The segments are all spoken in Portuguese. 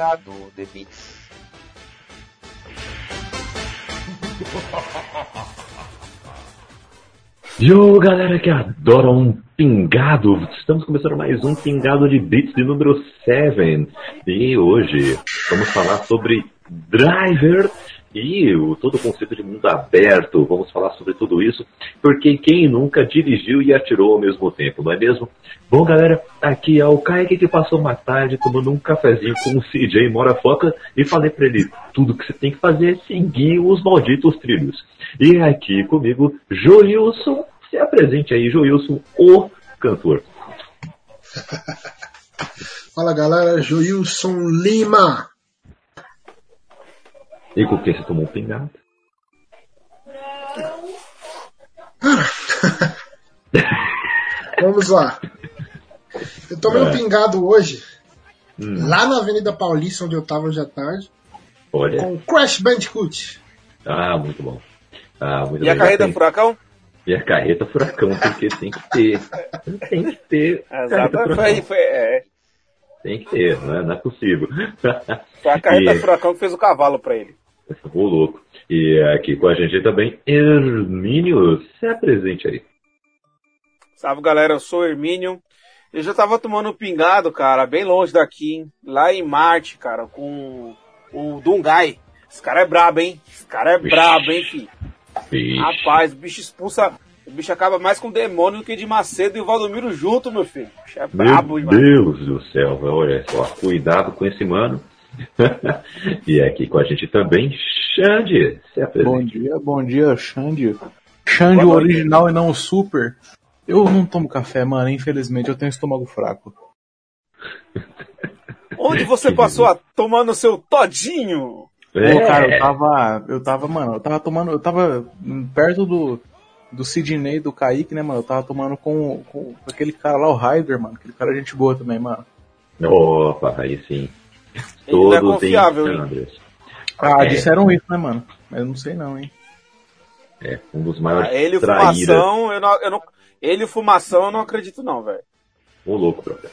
pingado de bits. Yo, galera que adora um pingado, estamos começando mais um pingado de bits de número 7 e hoje vamos falar sobre Driver e o, todo o conceito de mundo aberto. Vamos falar sobre tudo isso, porque quem nunca dirigiu e atirou ao mesmo tempo, não é mesmo? Bom, galera, aqui é o Kaique que passou uma tarde tomando um cafezinho com o CJ Mora Foca e falei para ele: tudo que você tem que fazer é seguir os malditos trilhos. E aqui comigo, Joilson. Se apresente aí, Joilson, o cantor. Fala galera, Joilson Lima. E com quem você tomou um pingado? Vamos lá. Eu tomei É. um pingado hoje, Hum, lá na Avenida Paulista, onde eu tava hoje à tarde, olha. com o Crash Bandicoot. Ah, muito bom. Ah, muito E a bem, já carreta tem- furacão? E a carreta furacão, porque tem que ter. Tem que ter. furacão. Foi, foi, é, Tem que ter, não é, não é possível. foi a carreta E- furacão que fez o cavalo pra ele. Ô louco. E aqui com a gente também, Hermínio, se apresente aí. Salve galera, eu sou o Hermínio. Eu já tava tomando um pingado, cara, bem longe daqui, hein? lá em Marte, cara, com o Dungai. Esse cara é brabo, hein? Esse cara é Vixe. brabo, hein, filho? Vixe. Rapaz, o bicho expulsa. O bicho acaba mais com o demônio do que de Macedo e o Valdomiro junto, meu filho. O bicho é brabo Meu demais. Deus do céu, olha só, cuidado com esse mano. e aqui com a gente também, Xande, se Bom dia, bom dia, Xande. Xande o original e não o super. Eu não tomo café, mano, infelizmente eu tenho estômago fraco. Onde você passou a tomando seu todinho? Pô, É, cara, eu tava. Eu tava, mano, eu tava tomando. Eu tava perto do. Do Sidney, do Kaique, né, mano? Eu tava tomando com, com aquele cara lá, o Ryder, mano. Aquele cara é gente boa também, mano. Opa, aí sim. Ele não é Todos confiável, em hein? Ah, É. disseram isso, né, mano? Mas eu não sei não, hein? É, um dos maiores Ah, ele e o traíras. fumação, eu não, eu não. Ele e o fumação eu não acredito não, velho. Ô louco, brother.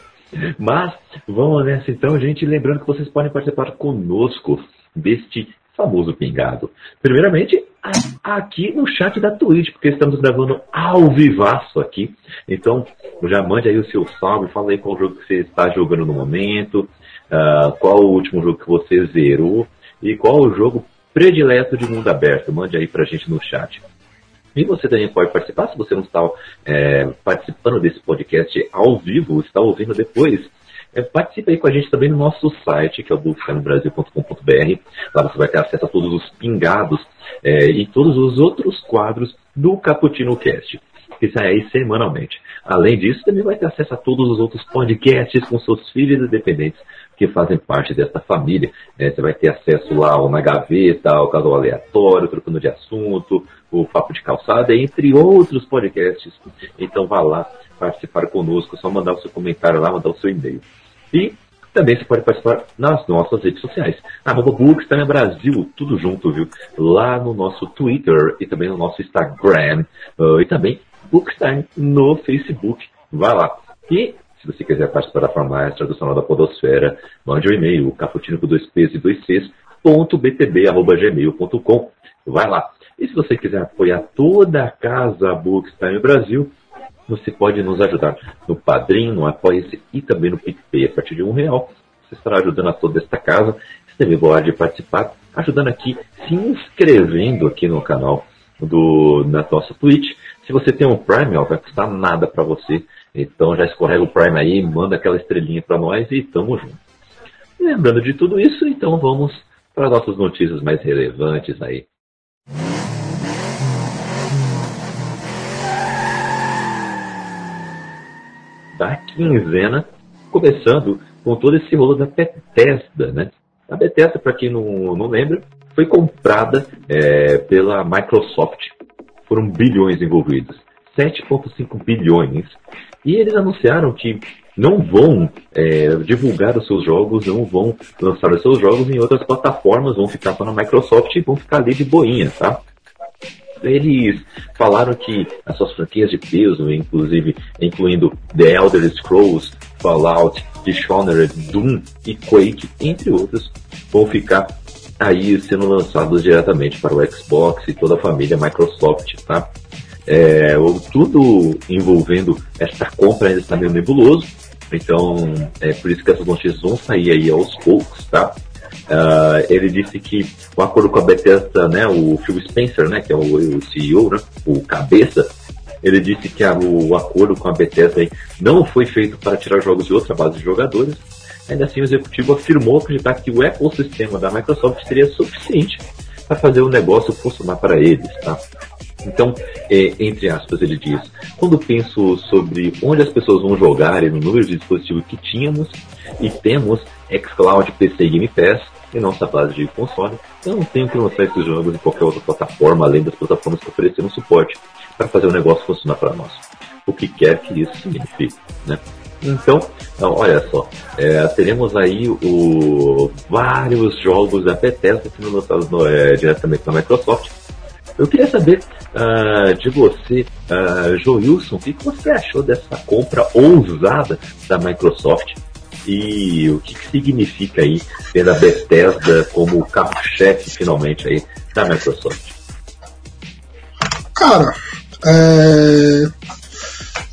Mas vamos nessa então, gente. Lembrando que vocês podem participar conosco deste famoso pingado. Primeiramente, aqui no chat da Twitch, porque estamos gravando ao vivaço aqui. Então, já mande aí o seu salve, fala aí qual jogo que você está jogando no momento, ah, qual o último jogo que você zerou e qual o jogo predileto de mundo aberto. Mande aí pra gente no chat. E você também pode participar, se você não está é, participando desse podcast ao vivo, está ouvindo depois, é, participe aí com a gente também no nosso site, que é o bookstanobrasil.com.br. Lá você vai ter acesso a todos os pingados é, e todos os outros quadros do Cappuccino Cast, que sai aí semanalmente. Além disso, também vai ter acesso a todos os outros podcasts com seus filhos independentes que fazem parte desta família. É, você vai ter acesso lá ao Na Gaveta, ao Casal Aleatório, Trocando de Assunto, o Papo de Calçada, entre outros podcasts. Então vá lá participar conosco, só mandar o seu comentário lá, mandar o seu e-mail. E também você pode participar nas nossas redes sociais. Arroba Bookstime Brasil, tudo junto, viu? Lá no nosso Twitter e também no nosso Instagram. ah, e também Bookstime no Facebook. Vai lá. E se você quiser participar da mais tradicional da Podosfera, mande um e-mail, caputino com dois P's e dois C's, ponto btb, arroba gmail.com. Vai lá. E se você quiser apoiar toda a casa Bookstime Brasil, você pode nos ajudar no Padrim, no Apoia-se e também no PicPay. A partir de um real, você estará ajudando a toda esta casa. Você também pode participar ajudando aqui, se inscrevendo aqui no canal do, na nossa Twitch. Se você tem um Prime, ó, vai custar nada para você. Então já escorrega o Prime aí, manda aquela estrelinha para nós e tamo junto. Lembrando de tudo isso, então vamos para as nossas notícias mais relevantes aí. Da quinzena, começando com todo esse rolo da Bethesda, né? A Bethesda, para quem não, não lembra, foi comprada é, pela Microsoft. Foram bilhões envolvidos. 7,5 bilhões. E eles anunciaram que não vão é, divulgar os seus jogos, não vão lançar os seus jogos em outras plataformas, vão ficar só na Microsoft e vão ficar ali de boinha, tá? Eles falaram que as suas franquias de peso, inclusive incluindo The Elder Scrolls, Fallout Dishonored, Doom e Quake, entre outros, vão ficar aí sendo lançados diretamente para o Xbox e toda a família Microsoft, tá? É, tudo envolvendo essa compra ainda está meio nebuloso, então é por isso que essas notícias vão sair aí aos poucos, tá? Uh, ele disse que o acordo com a Bethesda, né, o Phil Spencer, né, que é o, o CEO, né, o cabeça, ele disse que a, o acordo com a Bethesda aí não foi feito para tirar jogos de outra base de jogadores. Ainda assim, o executivo afirmou acreditar que o ecossistema da Microsoft seria suficiente para fazer o negócio funcionar para eles, tá? Então, é, entre aspas, ele diz: quando penso sobre onde as pessoas vão jogar e no número de dispositivos que tínhamos e temos, xCloud, PC e Game Pass, e nossa base de console, eu não tenho que lançar esses jogos em qualquer outra plataforma, além das plataformas que ofereceram suporte para fazer o negócio funcionar para nós. O que quer que isso signifique, né? Então, então olha só, é, teremos aí o, vários jogos da Bethesda sendo lançados é, diretamente na Microsoft. Eu queria saber uh, de você, uh, Joilson, o que você achou dessa compra ousada da Microsoft e o que, que significa aí ter a Bethesda como carro-chefe finalmente aí da Microsoft? Cara, é...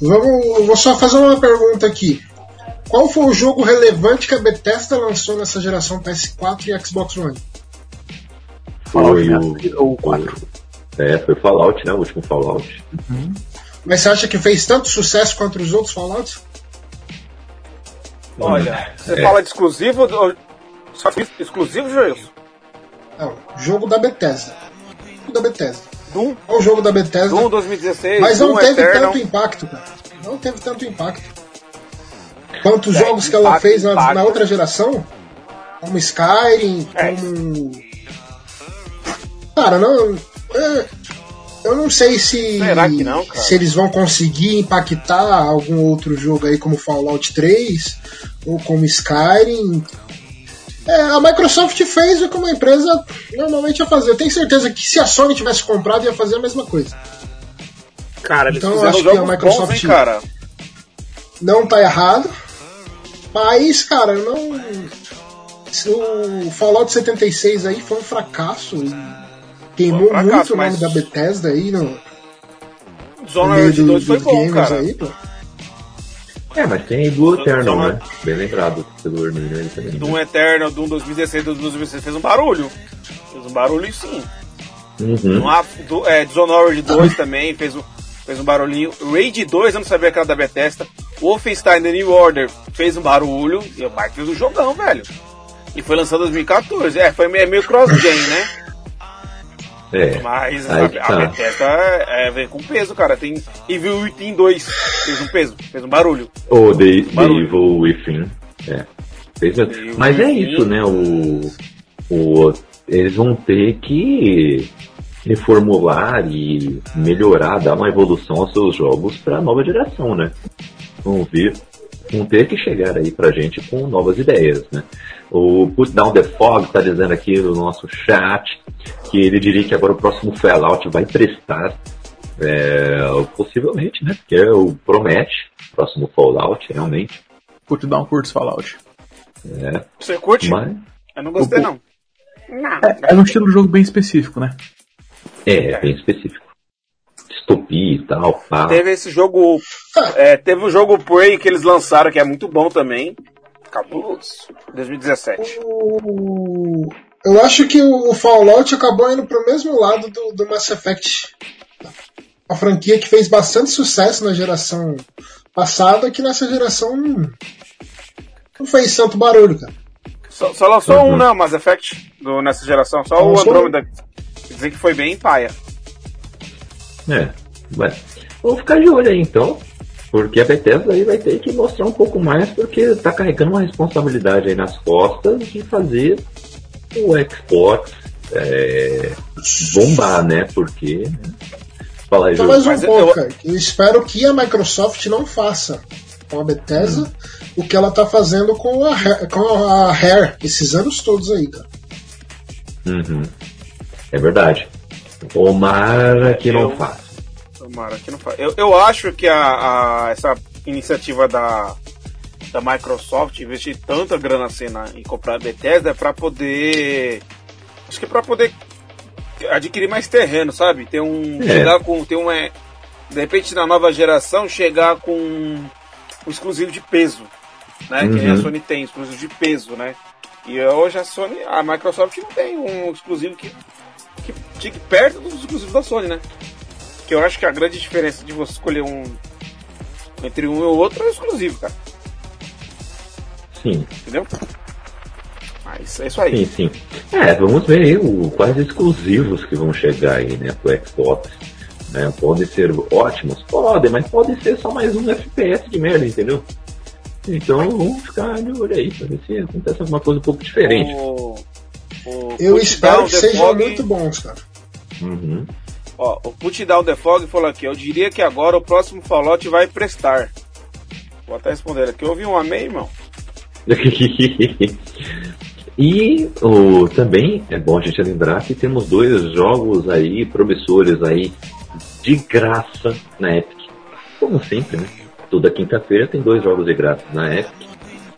Vamos, vou só fazer uma pergunta aqui. Qual foi o jogo relevante que a Bethesda lançou nessa geração PS4 e Xbox One? Foi o, o 4. É, foi Fallout, né? O último Fallout. Uhum. Mas você acha que fez tanto sucesso quanto os outros Fallouts? Olha, você é. fala de exclusivo ou só exclusivo, Joilson? Não, jogo da Bethesda. Jogo da Bethesda. Doom? É o jogo da Bethesda. Doom 2016. Mas não Doom teve Eternal. tanto impacto, cara. Não teve tanto impacto. Quantos é, jogos que ela fez na, na, outra geração? Como Skyrim, é. como. Cara, não. É, eu não sei se. Não? Se eles vão conseguir impactar algum outro jogo aí, como Fallout 3 ou como Skyrim. É, a Microsoft fez o que uma empresa normalmente ia fazer. Eu tenho certeza que se a Sony tivesse comprado, ia fazer a mesma coisa. Cara, eles então acho que a Microsoft bons, hein, cara? não tá errado. Mas, cara, não. O Fallout 76 aí foi um fracasso. e Queimou um fracasso, muito o nome mas- da Bethesda aí no, no Dishonored meio 2 do, foi bom, cara. aí, pô. É, mas tem do Eternal, né? Bem lembrado pelo Hermínio também. Doom Eternal, Doom 2016, Doom 2016 fez um barulho. Fez um barulho sim. Uhum. Doom, do, é, Dishonored 2 também fez um, fez um barulhinho. Raid 2 eu não sabia que era da Bethesda. Wolfenstein The New Order fez um barulho. E o Mark fez um jogão, velho. E foi lançado em 2014. É, foi meio, meio cross-gen, né? É. Mas a, que a tá. Bethesda é, vem com peso, cara. Tem Evil Within 2 fez um peso, fez um barulho. O The, The Barulho. Evil Within. É. Fez Mas é isso, né? O, o, eles vão ter que reformular e melhorar, dar uma evolução aos seus jogos para a nova geração, né? Vamos ver. Vão ter que chegar aí pra gente com novas ideias, né? O Put Down the Fog tá dizendo aqui no nosso chat que ele diria que agora o próximo Fallout vai prestar é, possivelmente, né? Porque o promete, o próximo Fallout, realmente. Put down curto Fallout. É, Você curte? mas Eu não gostei, O- não. Não. É, é um estilo de jogo bem específico, né? é, bem específico. Distopia e tal, pá. Teve esse jogo. é, teve o jogo Prey que eles lançaram, que é muito bom também. Cabuloso. 2017. O- Eu acho que o Fallout acabou indo pro mesmo lado do, do Mass Effect. Uma franquia que fez bastante sucesso na geração passada, que nessa geração não, não fez tanto barulho, cara. Só, só lançou Uhum. um, não, Mass Effect do, nessa geração. Só Só o. Andromeda. Dizer que foi bem paia. É, vai. Vamos ficar de olho aí então. Porque a Bethesda aí vai ter que mostrar um pouco mais, porque tá carregando uma responsabilidade aí nas costas de fazer o Xbox é, bombar, né? Porque. Fala aí, Só Ju. mais um Mas eu- eu- cara. Eu espero que a Microsoft não faça com a Bethesda o que ela tá fazendo com a, com a Rare esses anos todos aí, cara. Uhum. É verdade. Tomara que não faça. Tomara que não fa- eu, eu acho que a, a- essa iniciativa da, da Microsoft investir tanta grana assim na, em comprar a Bethesda é para poder acho que é para poder adquirir mais terreno, sabe? Ter um é. chegar com ter um é, de repente na nova geração chegar com um exclusivo de peso, né? Uhum. Que a Sony tem exclusivo de peso, né? E hoje a Sony, a Microsoft não tem um exclusivo que que fique perto dos exclusivos da Sony, né? Que eu acho que a grande diferença de você escolher um entre um e o outro é o exclusivo, cara. Sim. Entendeu? Mas é isso aí. Sim, sim. É, vamos ver aí o, quais exclusivos que vão chegar aí, né, pro Xbox. Né? Podem ser ótimos? Podem, mas pode ser só mais um FPS de merda, entendeu? Então vamos ficar de olho aí pra ver se acontece alguma coisa um pouco diferente. O... O Eu espero que sejam Fog... muito bons, cara. Uhum. Ó, o Put Down the Fog falou aqui, eu diria que agora o próximo Fallout vai prestar. Vou até responder aqui. Ouvi um amém, irmão? e o, também é bom a gente lembrar que temos dois jogos aí promissores aí de graça na Epic. Como sempre, né? Toda quinta-feira tem dois jogos de graça na Epic.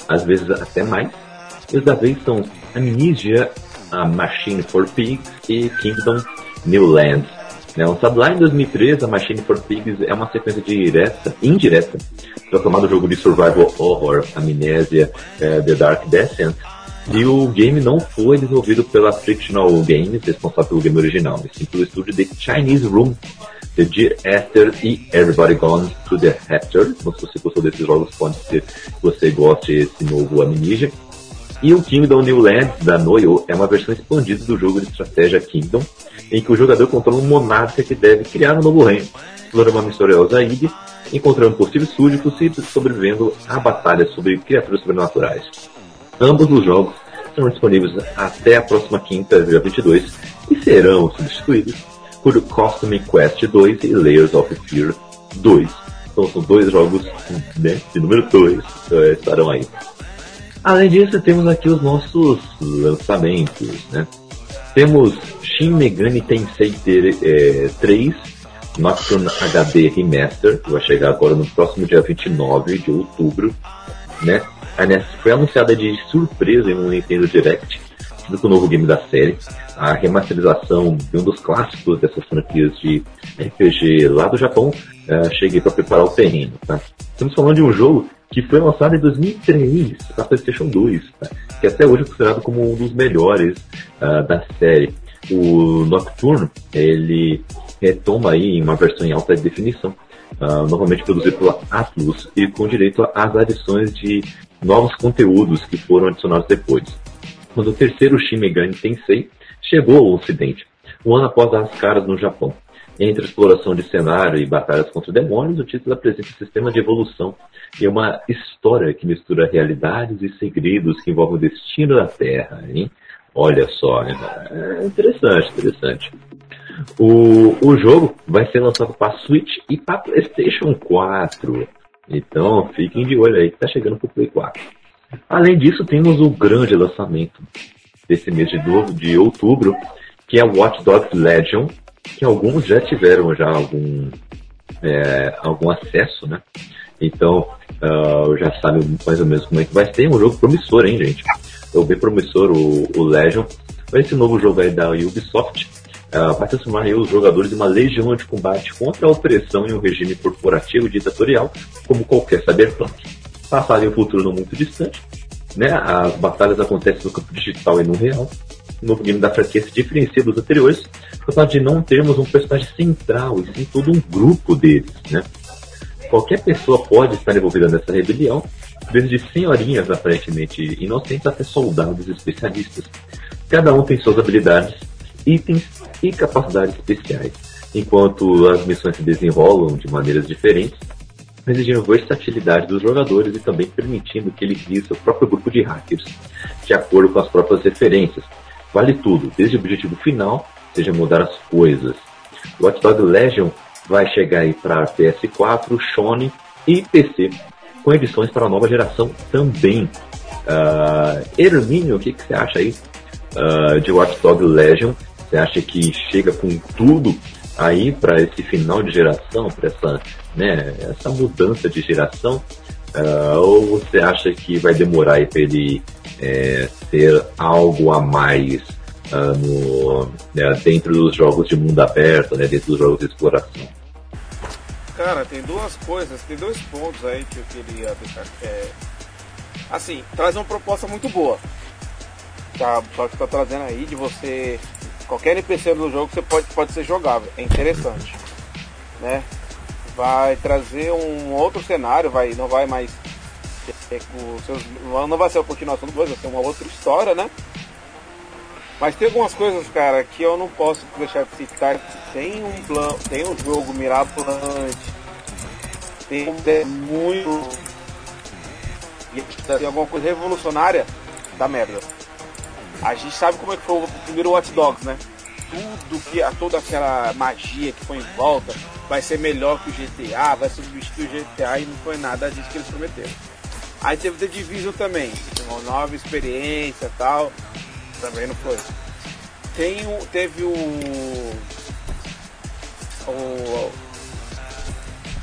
Às vezes até mais. E da vez são Amnesia a Machine for Pigs e Kingdom New Lands. Né, lançado lá em 2013, a Machine for Pigs é uma sequência direta, indireta do aclamado jogo de survival horror Amnesia é, The Dark Descent. E o game não foi desenvolvido pela Frictional Games, responsável pelo game original, mas sim pelo estúdio The Chinese Room, The Dear Esther e Everybody Gone to the Raptor. Então, se você gostou desses jogos, pode ser que você goste desse novo Amnesia. E o Kingdom New Lands da Noyo é uma versão expandida do jogo de estratégia Kingdom, em que o jogador controla um monarca que deve criar um novo reino, explorando uma misteriosa ilha, encontrando possíveis súditos e sobrevivendo a batalhas sobre criaturas sobrenaturais. Ambos os jogos serão disponíveis até a próxima quinta, dia 22, e serão substituídos por Cosmic Quest 2 e Layers of Fear 2. Então são dois jogos né, de número 2 eh, estarão aí. Além disso, temos aqui os nossos lançamentos, né? Temos Shin Megami Tensei é, 3 Nocturne HD Remaster, que vai chegar agora no próximo dia 29 de outubro, né? Foi anunciada de surpresa em um Nintendo Direct, com o novo game da série, a remasterização de um dos clássicos dessas franquias de RPG lá do Japão, uh, cheguei para preparar o terreno, tá? Estamos falando de um jogo que foi lançado em 2003 para PlayStation 2, tá? que até hoje é considerado como um dos melhores uh, da série. O Nocturne, ele retoma aí uma versão em alta definição, uh, novamente produzido pela Atlus e com direito às adições de novos conteúdos que foram adicionados depois. Quando o terceiro Shin Megami Tensei chegou ao ocidente, um ano após as caras no Japão. Entre exploração de cenário e batalhas contra demônios, o título apresenta um sistema de evolução e uma história que mistura realidades e segredos que envolvem o destino da Terra, hein? Olha só, é interessante, interessante. O, o jogo vai ser lançado para Switch e para PlayStation 4. Então fiquem de olho aí que está chegando para o Play 4. Além disso, temos o grande lançamento desse mês de, de outubro, que é Watch Dogs Legion, que alguns já tiveram já algum, é, algum acesso, né? Então, uh, já sabe mais ou menos como é que vai ser. Um jogo promissor, hein, gente? É bem promissor o, o Legion. Esse novo jogo aí da Ubisoft uh, vai transformar aí os jogadores em uma legião de combate contra a opressão em um regime corporativo e ditatorial, como qualquer cyberpunk. Passado em um futuro não muito distante, né? As batalhas acontecem no campo digital e no real. Novo game da franquia se diferencia dos anteriores por causa de não termos um personagem central, e sim todo um grupo deles, né? Qualquer pessoa pode estar envolvida nessa rebelião, desde senhorinhas aparentemente inocentes até soldados especialistas. Cada um tem suas habilidades, itens e capacidades especiais, enquanto as missões se desenrolam de maneiras diferentes, exigindo versatilidade dos jogadores e também permitindo que ele crie seu próprio grupo de hackers, de acordo com as próprias referências. Vale tudo, desde o objetivo final, seja mudar as coisas. Watch Dogs Legion vai chegar aí para PS4, Sony e PC, com edições para a nova geração também. Uh, Hermínio, o que, que você acha aí uh, de Watch Dogs Legion? Você acha que chega com tudo aí para esse final de geração, para essa, né, essa mudança de geração? Uh, ou você acha que vai demorar para ele é, ser algo a mais uh, no, né, dentro dos jogos de mundo aberto, né, dentro dos jogos de exploração? Cara, tem duas coisas, tem dois pontos aí que eu queria deixar. É, assim, traz uma proposta muito boa. Tá, só que tá trazendo aí de você. Qualquer NPC do jogo você pode, pode ser jogável. É interessante. Né? Vai trazer um outro cenário, vai, não vai mais. É, seus, não vai ser a continuação do 2, vai ser uma outra história, né? Mas tem algumas coisas, cara, que eu não posso deixar de citar. Tem um plano, tem um jogo mirabolante, tem um muito. E tem alguma coisa revolucionária da merda. A gente sabe como é que foi o primeiro Watch Dogs, né? Tudo que. toda aquela magia que foi em volta vai ser melhor que o GTA, vai substituir o GTA e não foi nada disso que eles prometeram. Aí teve The Division também, uma nova experiência tal. Também não foi. Tem o, teve o, o.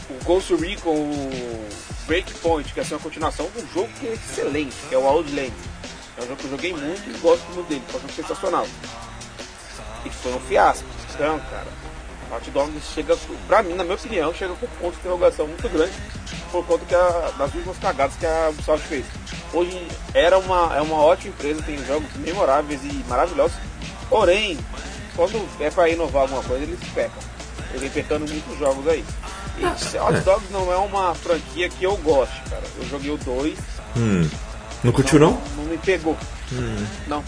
O Ghost Recon, o Breakpoint, que é assim, uma continuação de um jogo que é excelente, que é o Outland. É um jogo que eu joguei muito e gosto muito dele, é um jogo sensacional. E foi um fiasco. Então, cara, Hot Dogs chega, pra mim, na minha opinião, chega com um ponto de interrogação muito grande por conta que a, das últimas cagadas que a Ubisoft fez. Hoje era uma, é uma ótima empresa, tem jogos memoráveis e maravilhosos, porém, quando é para inovar alguma coisa, eles pecam. Eles pecando muitos jogos aí. E Hot Dogs não é uma franquia que eu gosto, cara. Eu joguei o 2. Hum. Não curtiu não? Não, não me pegou. Hum. Não,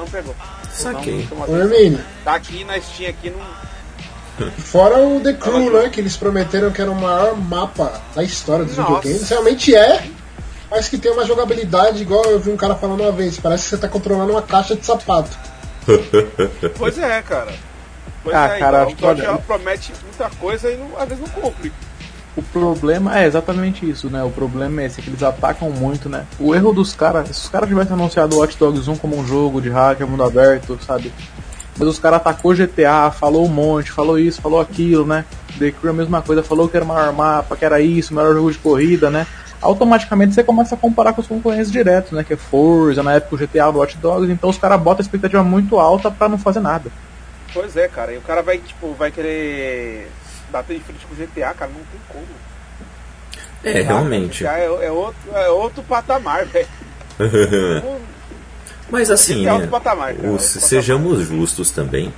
não pegou. Saquei. Ô, Hermínio. Tá aqui na Steam aqui no. Fora o The Crew, né? Que eles prometeram que era o maior mapa da história dos Nossa. videogames. Realmente é, mas que tem uma jogabilidade igual eu vi um cara falando uma vez. Parece que você tá controlando uma caixa de sapato. Pois é, cara. Pois Ah, é, cara, então, acho que o ela promete muita coisa e não- às vezes não cumpre. O problema é exatamente isso, né? O problema é esse, que eles atacam muito, né? O erro dos caras, se os caras tivessem anunciado Watch Dogs 1 como um jogo de hacker, mundo aberto, sabe? Mas os caras atacou GTA, falou um monte, falou isso, falou aquilo, né? The Crew a mesma coisa, falou que era o maior mapa, que era isso, o melhor jogo de corrida, né? Automaticamente você começa a comparar com os concorrentes diretos, né? Que é Forza, na época o GTA do Watch Dogs, então os caras botam a expectativa muito alta pra não fazer nada. Pois é, cara. E o cara vai, tipo, vai querer bater de frente com o GTA, cara, não tem como. É, realmente. GTA é, é outro, é outro patamar, velho. Mas assim, é né, patamar, cara, o- outro sejamos justos também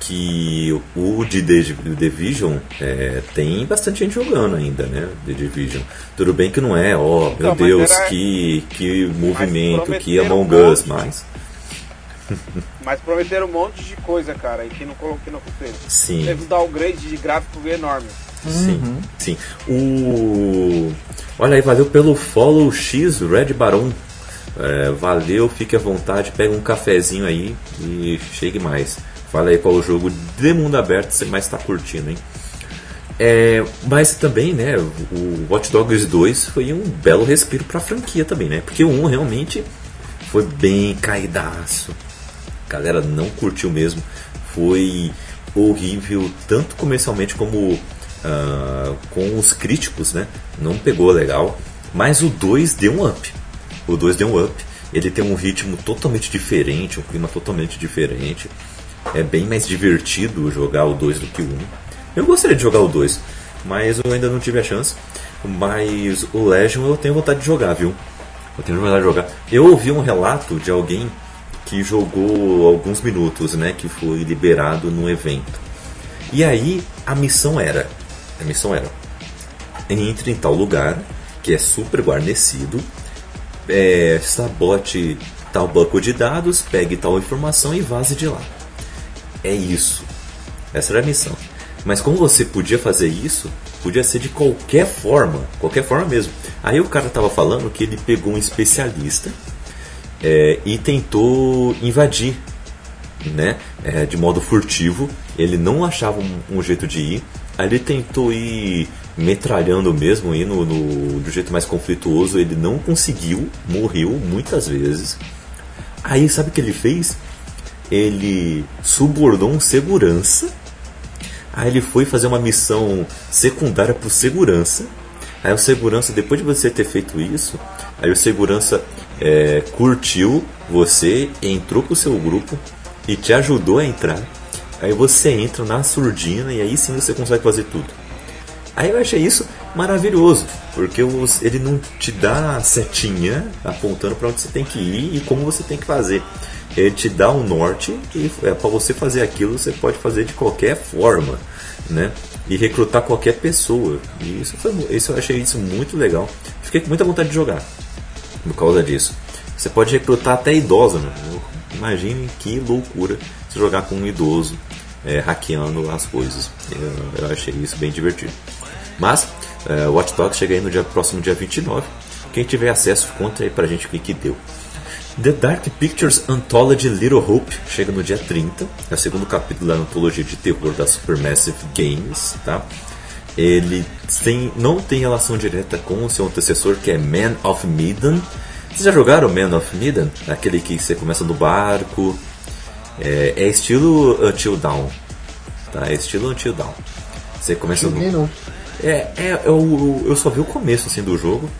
que o de The Division é, tem bastante gente jogando ainda, né? The Division. Tudo bem que não é, ó, Então, meu mas Deus, era- que, que movimento, que Among Us, mas Mas prometeram um monte de coisa, cara, e que não que não fez. sim. Teve um downgrade de gráfico enorme. Sim, sim. O. Olha aí, valeu pelo follow X, Red Baron. É, valeu, fique à vontade, pega um cafezinho aí e chegue mais. Fala aí qual o jogo de mundo aberto você mais está curtindo, hein? É, mas também, né, o Watch Dogs 2 foi um belo respiro pra franquia também, né? Porque o 1 realmente foi bem caidaço. Galera não curtiu mesmo. Foi horrível, tanto comercialmente como ah, com os críticos, né? Não pegou legal. Mas o 2 deu um up. O 2 deu um up. Ele tem um ritmo totalmente diferente, um clima totalmente diferente. É bem mais divertido jogar o 2 do que o 1. Eu gostaria de jogar o 2, mas eu ainda não tive a chance. Mas o Legion eu tenho vontade de jogar, viu? Eu tenho vontade de jogar. Eu ouvi um relato de alguém que jogou alguns minutos, né? Que foi liberado no evento. E aí a missão era. A missão era. Entre em tal lugar, que é super guarnecido, é, sabote tal banco de dados, pegue tal informação e vaze de lá. É isso. Essa era a missão. Mas como você podia fazer isso, podia ser de qualquer forma, qualquer forma mesmo. Aí o cara tava falando que ele pegou um especialista é, e tentou invadir, né, é, de modo furtivo. Ele não achava um, um jeito de ir. Ele tentou ir metralhando mesmo, ir no, do jeito mais conflituoso. Ele não conseguiu, morreu muitas vezes. Aí sabe o que ele fez? Ele subornou um segurança. Aí ele foi fazer uma missão secundária pro segurança. Aí o segurança, depois de você ter feito isso, aí o segurança é, curtiu você, entrou pro seu grupo e te ajudou a entrar. Aí você entra na surdina e aí sim você consegue fazer tudo. Aí eu achei isso maravilhoso, porque ele não te dá a setinha apontando para onde você tem que ir e como você tem que fazer. Ele te dá um norte e é, para você fazer aquilo você pode fazer de qualquer forma, né? E recrutar qualquer pessoa. E isso, foi, isso eu achei isso muito legal. Fiquei com muita vontade de jogar por causa disso. Você pode recrutar até idosa, né? Imagine que loucura se jogar com um idoso é, hackeando as coisas. Eu, eu, achei isso bem divertido. Mas, é, Watch Dogs chega aí no dia, próximo dia 29. Quem tiver acesso, conta aí pra gente o que, que deu. The Dark Pictures Anthology Little Hope chega no dia 30, é o segundo capítulo da antologia de terror da Supermassive Games, tá? Ele tem, não tem relação direta com o seu antecessor, que é Man of Medan. Vocês já jogaram Man of Medan? Aquele que você começa no barco. É, é estilo Until Dawn. Tá? É estilo Until Dawn. Você começa no. É, é, eu, eu só vi o começo assim, do jogo.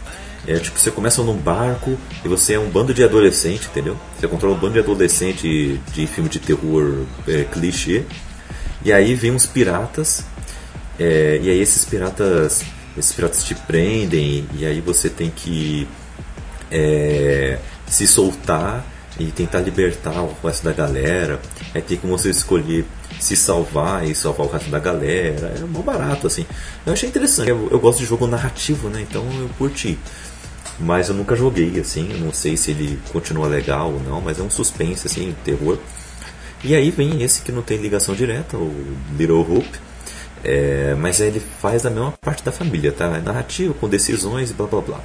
É tipo, você começa num barco e você é um bando de adolescente, entendeu? Você controla um bando de adolescente de filme de terror é, clichê. E aí vem uns piratas. É, e aí esses piratas. Esses piratas te prendem e aí você tem que é, se soltar e tentar libertar o resto da galera. Aí tem como você escolher se salvar e salvar o resto da galera. É mó barato, assim. Eu achei interessante. Eu, eu, gosto de jogo narrativo, né? Então eu curti. Mas eu nunca joguei, assim. não sei se ele continua legal ou não, mas é um suspense, assim, terror. E aí vem esse que não tem ligação direta, o Little Hope. É, mas ele faz a mesma parte da família, tá? É narrativo, com decisões e blá blá blá.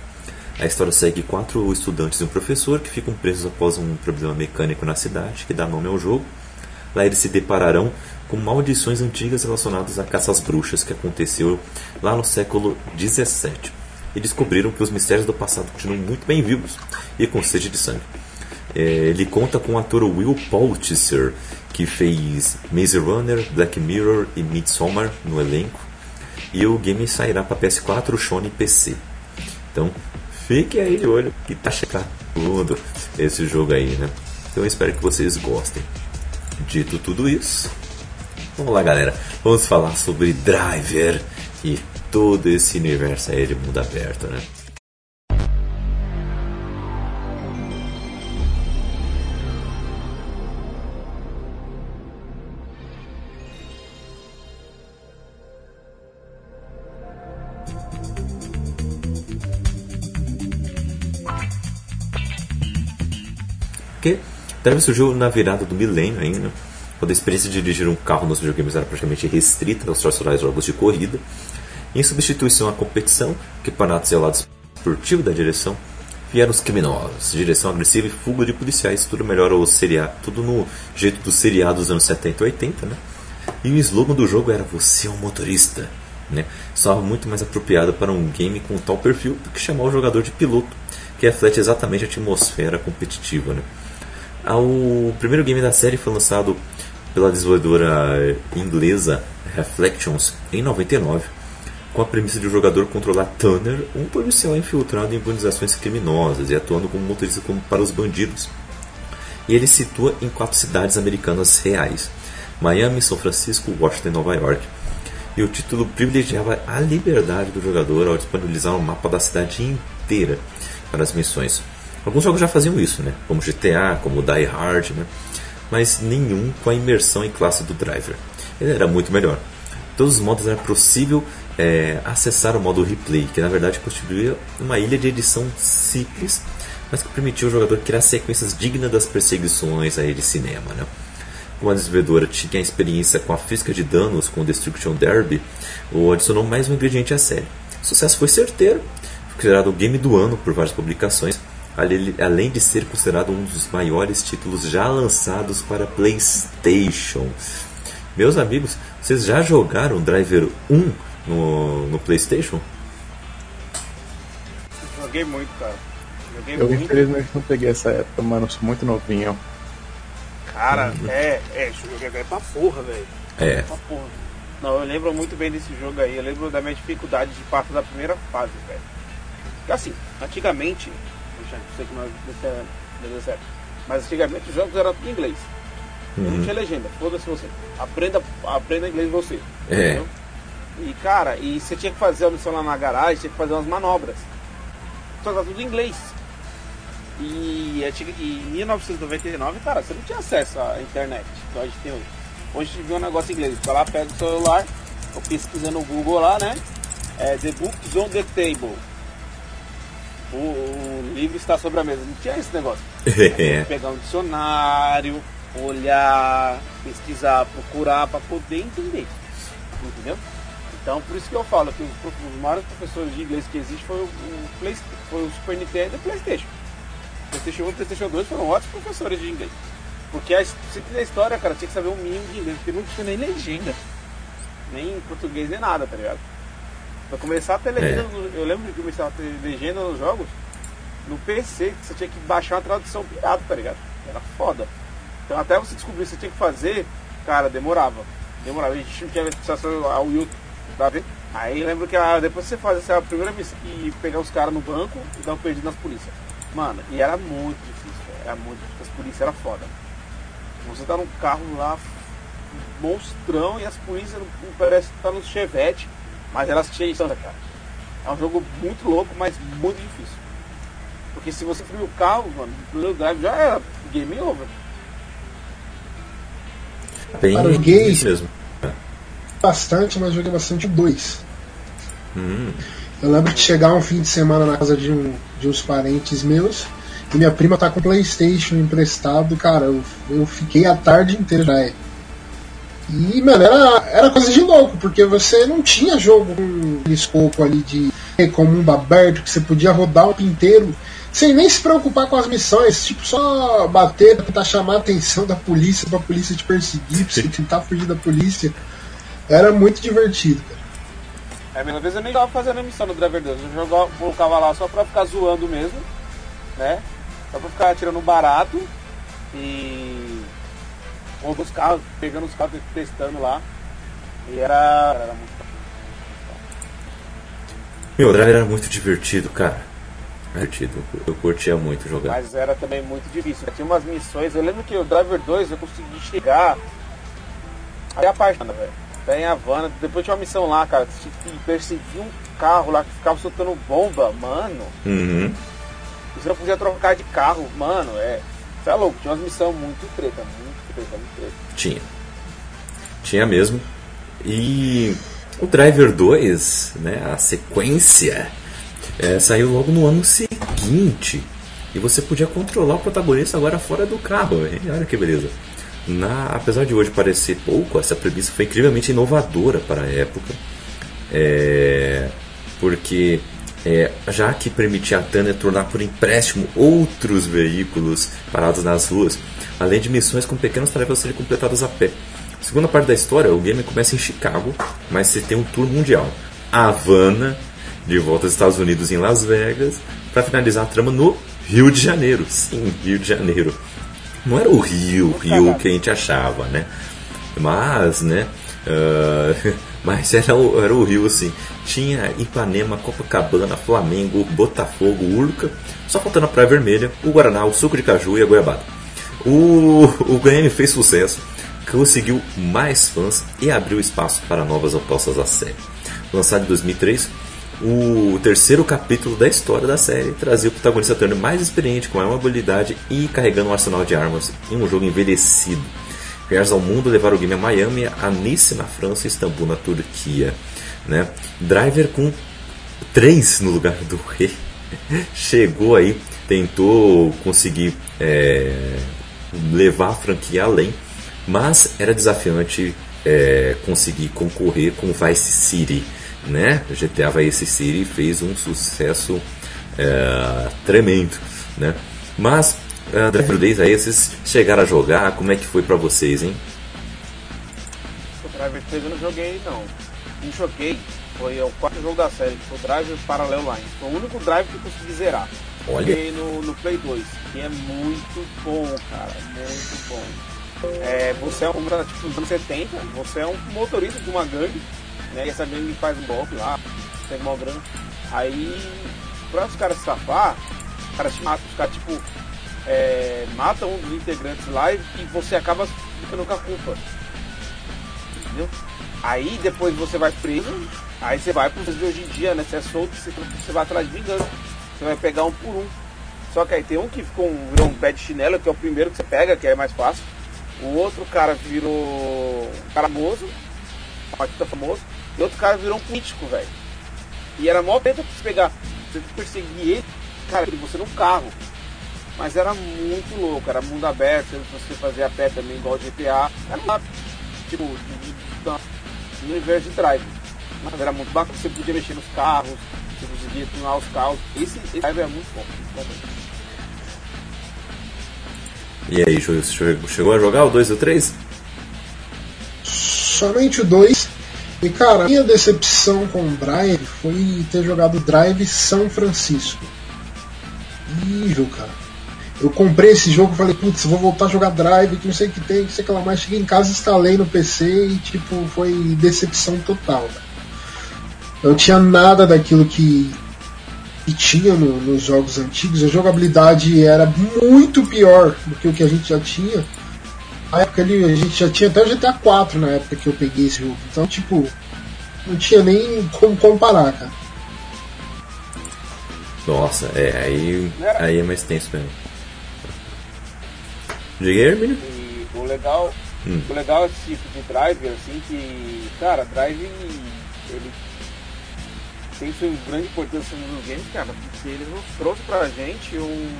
A história segue quatro estudantes e um professor que ficam presos após um problema mecânico na cidade que dá nome ao jogo. Lá eles se depararão com maldições antigas relacionadas à caça às bruxas que aconteceu lá no século 17 e descobriram que os mistérios do passado continuam muito bem vivos e com sede de sangue. É, ele conta com o ator Will Poultice, que fez Maze Runner, Black Mirror e Midsommar no elenco. E o game sairá para PS4, Sony e PC. Então, fique aí de olho que tá chegando esse jogo aí, né? Então eu espero que vocês gostem. Dito tudo isso, vamos lá galera, vamos falar sobre Driver e todo esse universo aí de mundo aberto, né? Porque Drive surgiu na virada do milênio ainda, quando a experiência de dirigir um carro nos videogames era praticamente restrita aos tradicionais jogos de corrida, em substituição à competição, campeonatos e ao lado esportivo da direção, vieram os criminosos, direção agressiva e fuga de policiais, tudo melhor ao seriado, tudo no jeito do seriado dos anos 70 e 80, né? E o slogan do jogo era Você é um motorista, né? Só muito mais apropriado para um game com tal perfil do que chamar o jogador de piloto, que reflete exatamente a atmosfera competitiva, né? O primeiro game da série foi lançado pela desenvolvedora inglesa Reflections em 99 com a premissa de o jogador controlar Tanner, um policial infiltrado em organizações criminosas e atuando como motorista para os bandidos. E ele situa em quatro cidades americanas reais: Miami, São Francisco, Washington e Nova York. E o título privilegiava a liberdade do jogador ao disponibilizar um mapa da cidade inteira para as missões. Alguns jogos já faziam isso, né? como GTA, como Die Hard, né? mas nenhum com a imersão em classe do Driver. Ele era muito melhor. Todos os modos era possível é, acessar o modo replay, que na verdade constituía uma ilha de edição simples, mas que permitia ao jogador criar sequências dignas das perseguições aí de cinema. Né? Como a desenvolvedora tinha experiência com a física de danos com o Destruction Derby, ou adicionou mais um ingrediente à série. O sucesso foi certeiro, foi considerado o game do ano por várias publicações, além de ser considerado um dos maiores títulos já lançados para PlayStation. Meus amigos, vocês já jogaram Driver 1 no, no PlayStation? Joguei muito, cara. Joguei eu muito. infelizmente não peguei essa época, mano, eu sou muito novinho. Cara, hum. é, é, joguei é pra porra, velho. É. Pra porra. Não, eu lembro muito bem desse jogo aí. Eu lembro da minha dificuldade de passar da primeira fase, velho. Porque assim, antigamente, não sei que deu certo, mas antigamente os jogos eram tudo em inglês. Não Uhum. tinha legenda, foda-se você. Aprenda, aprenda inglês você. É. Entendeu? E cara, e você tinha que fazer a missão lá na garagem, tinha que fazer umas manobras. Só que tudo em inglês. E, e em 1999, cara, você não tinha acesso à internet, que a gente tem hoje. Hoje a gente vê um negócio em inglês. Vai lá, pega o celular, eu pesquisa no Google lá, né? É, the Books on the Table. O, o livro está sobre a mesa. Não tinha esse negócio pegar um dicionário, olhar, pesquisar, procurar para poder entender. Entendeu? Então por isso que eu falo que os, os maiores professores de inglês que existem foi o, o Play- foi o Super Nintendo e o Playstation. Playstation 1 e Playstation 2 foram ótimos professores de inglês. Porque a, se quiser história, cara, tinha que saber um mínimo de inglês, porque não tinha nem legenda. Nem em português, nem nada, tá ligado? Pra começar a ter legenda, no- eu lembro de começar a ter legenda nos jogos no PC, que você tinha que baixar uma tradução pirata, tá ligado? Era foda. Então até você descobrir o que você tinha que fazer, cara, demorava. Demorava. A gente não tinha acesso ao YouTube, tá vendo? Aí lembro que a- depois você faz essa primeira missão e pegar os caras no banco e dar um perdido nas polícias. Mano, e era muito difícil, era muito difícil, as polícias era foda. Você tá num carro lá, monstrão, e as polícias parece que tá no chevette, mas elas tinham distância, cara. É um jogo muito louco, mas muito difícil. Porque se você frear o carro, mano, no drive já era game over. Bem Para os gays. isso mesmo. Bastante, mas joguei bastante 2. Hum, Eu lembro de chegar um fim de semana na casa de, um, de uns parentes meus e minha prima tá com o Playstation emprestado, cara, eu, eu fiquei a tarde inteira já. E, mano, era, era coisa de louco, porque você não tinha jogo com aquele escopo ali de com mundo aberto, que você podia rodar o inteiro sem nem se preocupar com as missões, tipo, só bater, tentar chamar a atenção da polícia pra polícia te perseguir, pra você tentar fugir da polícia. Era muito divertido, cara. É, mas às vezes eu nem tava fazendo a missão no Driver 2, eu jogava, colocava lá só pra ficar zoando mesmo, né? Só pra ficar tirando um barato e. com os carros, pegando os carros, testando lá. E era. era muito. Meu, o Driver era muito divertido, cara. Divertido. Eu curtia muito jogar. Mas era também muito difícil. Tinha umas missões, eu lembro que o Driver 2 eu consegui chegar. Aí a parte, velho. Até em Havana, depois tinha uma missão lá, cara, que perseguir um carro lá que ficava soltando bomba, mano. Uhum. Você não podia trocar de carro, mano, é. Você é louco, tinha umas missões muito treta, muito. Tinha. Tinha mesmo. E o Driver 2, né, a sequência, é, saiu logo no ano seguinte. E você podia controlar o protagonista agora fora do carro. hein? Olha que beleza. Na, apesar de hoje parecer pouco, essa premissa foi incrivelmente inovadora para a época. É, porque é, já que permitia a Tânia tornar por empréstimo outros veículos parados nas ruas, além de missões com pequenas tarefas a serem completadas a pé. Segunda parte da história, o game começa em Chicago, mas você tem um tour mundial. Havana, de volta aos Estados Unidos em Las Vegas, para finalizar a trama no Rio de Janeiro. Sim, Rio de Janeiro. Não era o Rio, Rio que a gente achava, né? Mas, né? ah, mas era o, era o Rio, assim. Tinha Ipanema, Copacabana, Flamengo, Botafogo, Urca. Só faltando a Praia Vermelha, o Guaraná, o suco de caju e a goiabada. O, o game fez sucesso, conseguiu mais fãs e abriu espaço para novas apostas da série. Lançado em 2003, o terceiro capítulo da história da série trazia o protagonista Turner mais experiente, com maior habilidade e carregando um arsenal de armas em um jogo envelhecido. Viagens ao mundo levaram o game a Miami, a Nice na França e Istambul na Turquia. Né? Driver com 3 no lugar do Rei chegou aí, tentou conseguir é, levar a franquia além, mas era desafiante é, conseguir concorrer com Vice City. Né? GTA Vice City fez um sucesso é, tremendo. Né? Mas, uh, Driver Days aí, vocês chegaram a jogar, como é que foi pra vocês, hein? O Driver 3 eu não joguei, não. Não joguei. Foi o quarto jogo da série, que foi o Driver Parallel Lines. Foi o único Drive que eu consegui zerar. Olha. Joguei no, no Play 2, que é muito bom, cara. Muito bom. É, você é um tipo, nos anos 70, você é um motorista de uma gangue, né? E essa gangue faz um golpe lá, tem uma grana. Aí, pra os caras se safar, os caras te matam, os caras tipo, é, matam um dos integrantes lá e, você acaba ficando com a culpa. Entendeu? Aí depois você vai preso, aí você vai pros de hoje em dia, né? Você é solto, você, vai atrás de vingança. Você vai pegar um por um. Só que aí tem um que ficou um, virou um pé de chinelo, que é o primeiro que você pega, que é mais fácil. O outro cara virou um famoso, um famoso, e outro cara virou um político, velho. E era mó tenta pra você pegar, você perseguir ele, cara, você num carro. Mas era muito louco, era mundo aberto, você fazia a pé também, igual GTA. Era tipo, no universo de drive. Mas era muito bacana, você podia mexer nos carros, você conseguia tunar os carros. Esse, esse drive é muito bom. E aí, chegou a jogar o 2 e o 3? Somente o 2. E cara, a minha decepção com o Drive foi ter jogado Drive São Francisco. Horrível, cara. Eu comprei esse jogo e falei, putz, vou voltar a jogar Drive, que não sei o que tem, que sei que lá mais. Cheguei em casa, instalei no PC e tipo, foi decepção total. Né? Não tinha nada daquilo que, que tinha no, nos jogos antigos. A jogabilidade era muito pior do que o que a gente já tinha. Na época ali, a gente já tinha até o GTA 4 na época que eu peguei esse jogo. Então, tipo, não tinha nem como comparar, cara. Nossa, é, aí, aí é mais tenso mesmo. Diga aí, Hermínio. E o legal, hum. o legal é esse tipo de drive, assim, que, cara, drive, ele tem sua grande importância nos games, cara, porque ele nos trouxe pra gente um,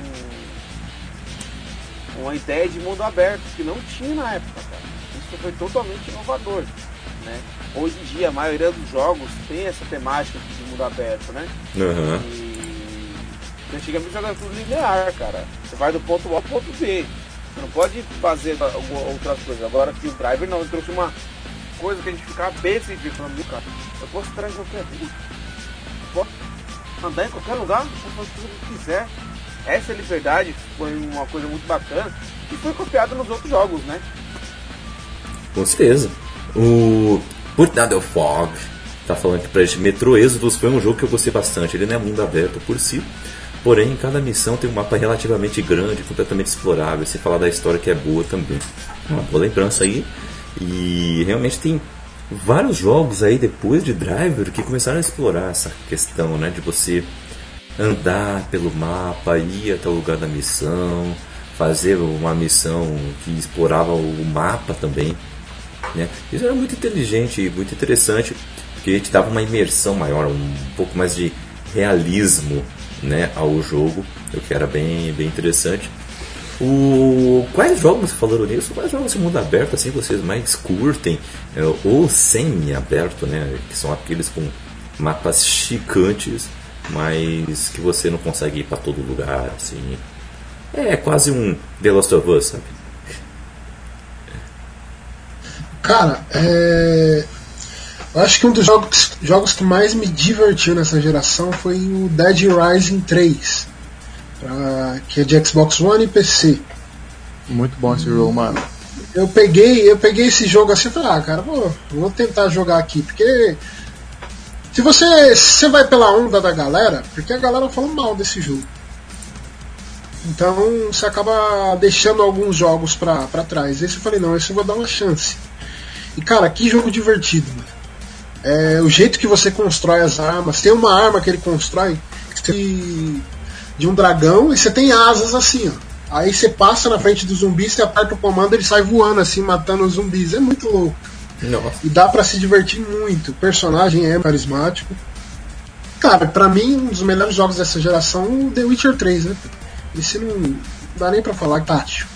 uma ideia de mundo aberto que não tinha na época, cara. Isso foi totalmente inovador, né? Hoje em dia, a maioria dos jogos tem essa temática de mundo aberto, né? Uhum. E antigamente jogava tudo linear, cara. Você vai do ponto A ao ponto B. Você não pode fazer outras coisas. Agora que o driver não, ele trouxe uma coisa que a gente ficava bem sentido falando, cara, eu posso entrar em qualquer rua, andar em qualquer lugar, posso fazer o que quiser. Essa liberdade foi uma coisa muito bacana e foi copiada nos outros jogos, né? Com certeza. O Portadel Fog tá falando que pra gente Metro Exodus foi um jogo que eu gostei bastante. Ele não é mundo aberto por si, Porém, cada missão tem um mapa relativamente grande, completamente explorável, sem falar da história que é boa também. Uma boa lembrança aí. E realmente tem vários jogos aí depois de Driver que começaram a explorar essa questão, né, de você andar pelo mapa, ir até o lugar da missão, fazer uma missão que explorava o mapa também. Né? Isso era muito inteligente e muito interessante, porque te dava uma imersão maior, um pouco mais de realismo né, ao jogo, o que era bem, bem interessante. O, quais jogos falando nisso? Quais jogos de mundo aberto assim vocês mais curtem é, ou semi-aberto, né? Que são aqueles com mapas chicantes, mas que você não consegue ir para todo lugar, assim. É quase um The Last of Us, sabe? Cara, é... Eu acho que um dos jogos, jogos que mais me divertiu nessa geração foi o Dead Rising 3, pra, que é de Xbox One e PC. Muito bom esse jogo, mano. Eu peguei, eu peguei esse jogo assim e falei, ah, cara, vou, vou tentar jogar aqui, porque se você, se você vai pela onda da galera, porque a galera falou mal desse jogo. Então você acaba deixando alguns jogos pra, pra trás. Esse eu falei, não, esse eu vou dar uma chance. E cara, que jogo divertido, mano é, o jeito que você constrói as armas. Tem uma arma que ele constrói de, de um dragão e você tem asas assim, ó. Aí você passa na frente do zumbi, você aperta o comando ele sai voando assim, matando os zumbis. É muito louco. Nossa. E dá para se divertir muito. O personagem é carismático. Cara, pra mim, um dos melhores jogos dessa geração é o The Witcher 3, né? Esse não dá nem pra falar tá tático.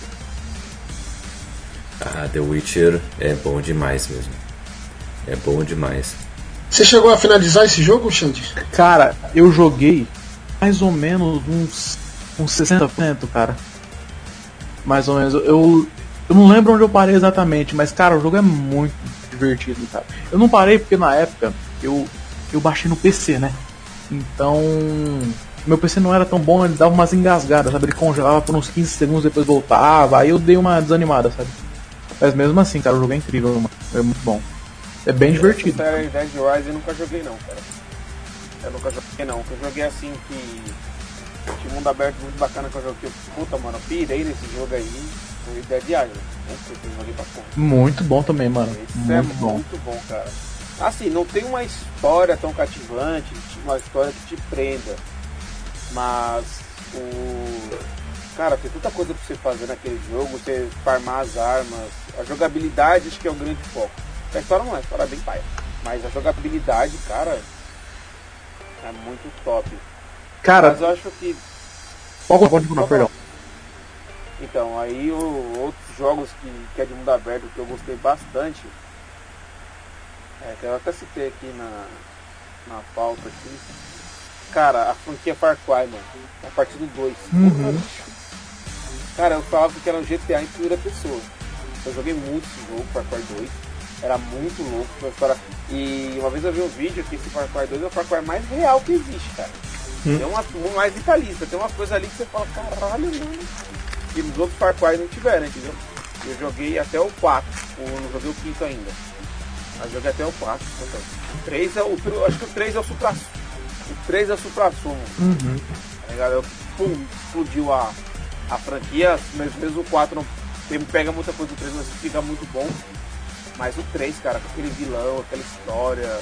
Ah, The Witcher é bom demais mesmo. É bom demais. Você chegou a finalizar esse jogo, Xande? Cara, eu joguei mais ou menos uns, uns 60%, cara. Mais ou menos. Eu, eu não lembro onde eu parei exatamente, mas, cara, o jogo é muito divertido, cara. Eu não parei porque na época eu, eu baixei no PC, né? Então. Meu PC não era tão bom, ele dava umas engasgadas, sabe? Ele congelava por uns 15 segundos, depois voltava. Aí eu dei uma desanimada, sabe? Mas mesmo assim, cara, o jogo é incrível, mano. É muito bom. É bem divertido. Dead Rise eu nunca joguei não, cara. Eu nunca joguei não. Eu joguei assim que. Tinha um mundo aberto muito bacana que eu joguei. Puta, mano, pirei nesse jogo aí. Foi Dead Island. Eu porra. Muito bom também, mano. Isso muito é bom. muito bom, cara. Assim, não tem uma história tão cativante, uma história que te prenda. Mas o. Cara, tem tanta coisa pra você fazer naquele jogo, você farmar as armas. A jogabilidade acho que é o grande foco. A história não é, a história é bem paia. Mas a jogabilidade, cara, é muito top. Cara, Mas eu acho que pode continuar, perdão. Então, aí o, outros jogos que, que é de mundo aberto que eu gostei bastante, é, que eu até citei aqui na, na pauta aqui. Cara, a franquia Far Cry, mano. A partir do 2. Uhum. Cara, eu falava que era um GTA em primeira pessoa. Eu joguei muito esse jogo, Far Cry 2. Era muito louco. Uma história... E uma vez eu vi um vídeo que esse Far Cry 2 é o Far Cry mais real que existe, cara. Tem uma, um mais vitalista. Tem uma coisa ali que você fala, caralho, mano. E nos outros Far Cry não tiveram, entendeu? Eu joguei até o 4. Eu não joguei o quinto ainda. Mas joguei até o 4. Então. O 3 é o. eu Acho que o 3 é o supra O 3 é o supra-sumo. Uhum. Tá ligado? Eu, pum, explodiu a, a franquia. Mesmo, mesmo o 4 não tem, pega muita coisa do 3, mas fica muito bom. Mas o 3, cara, com aquele vilão, aquela história.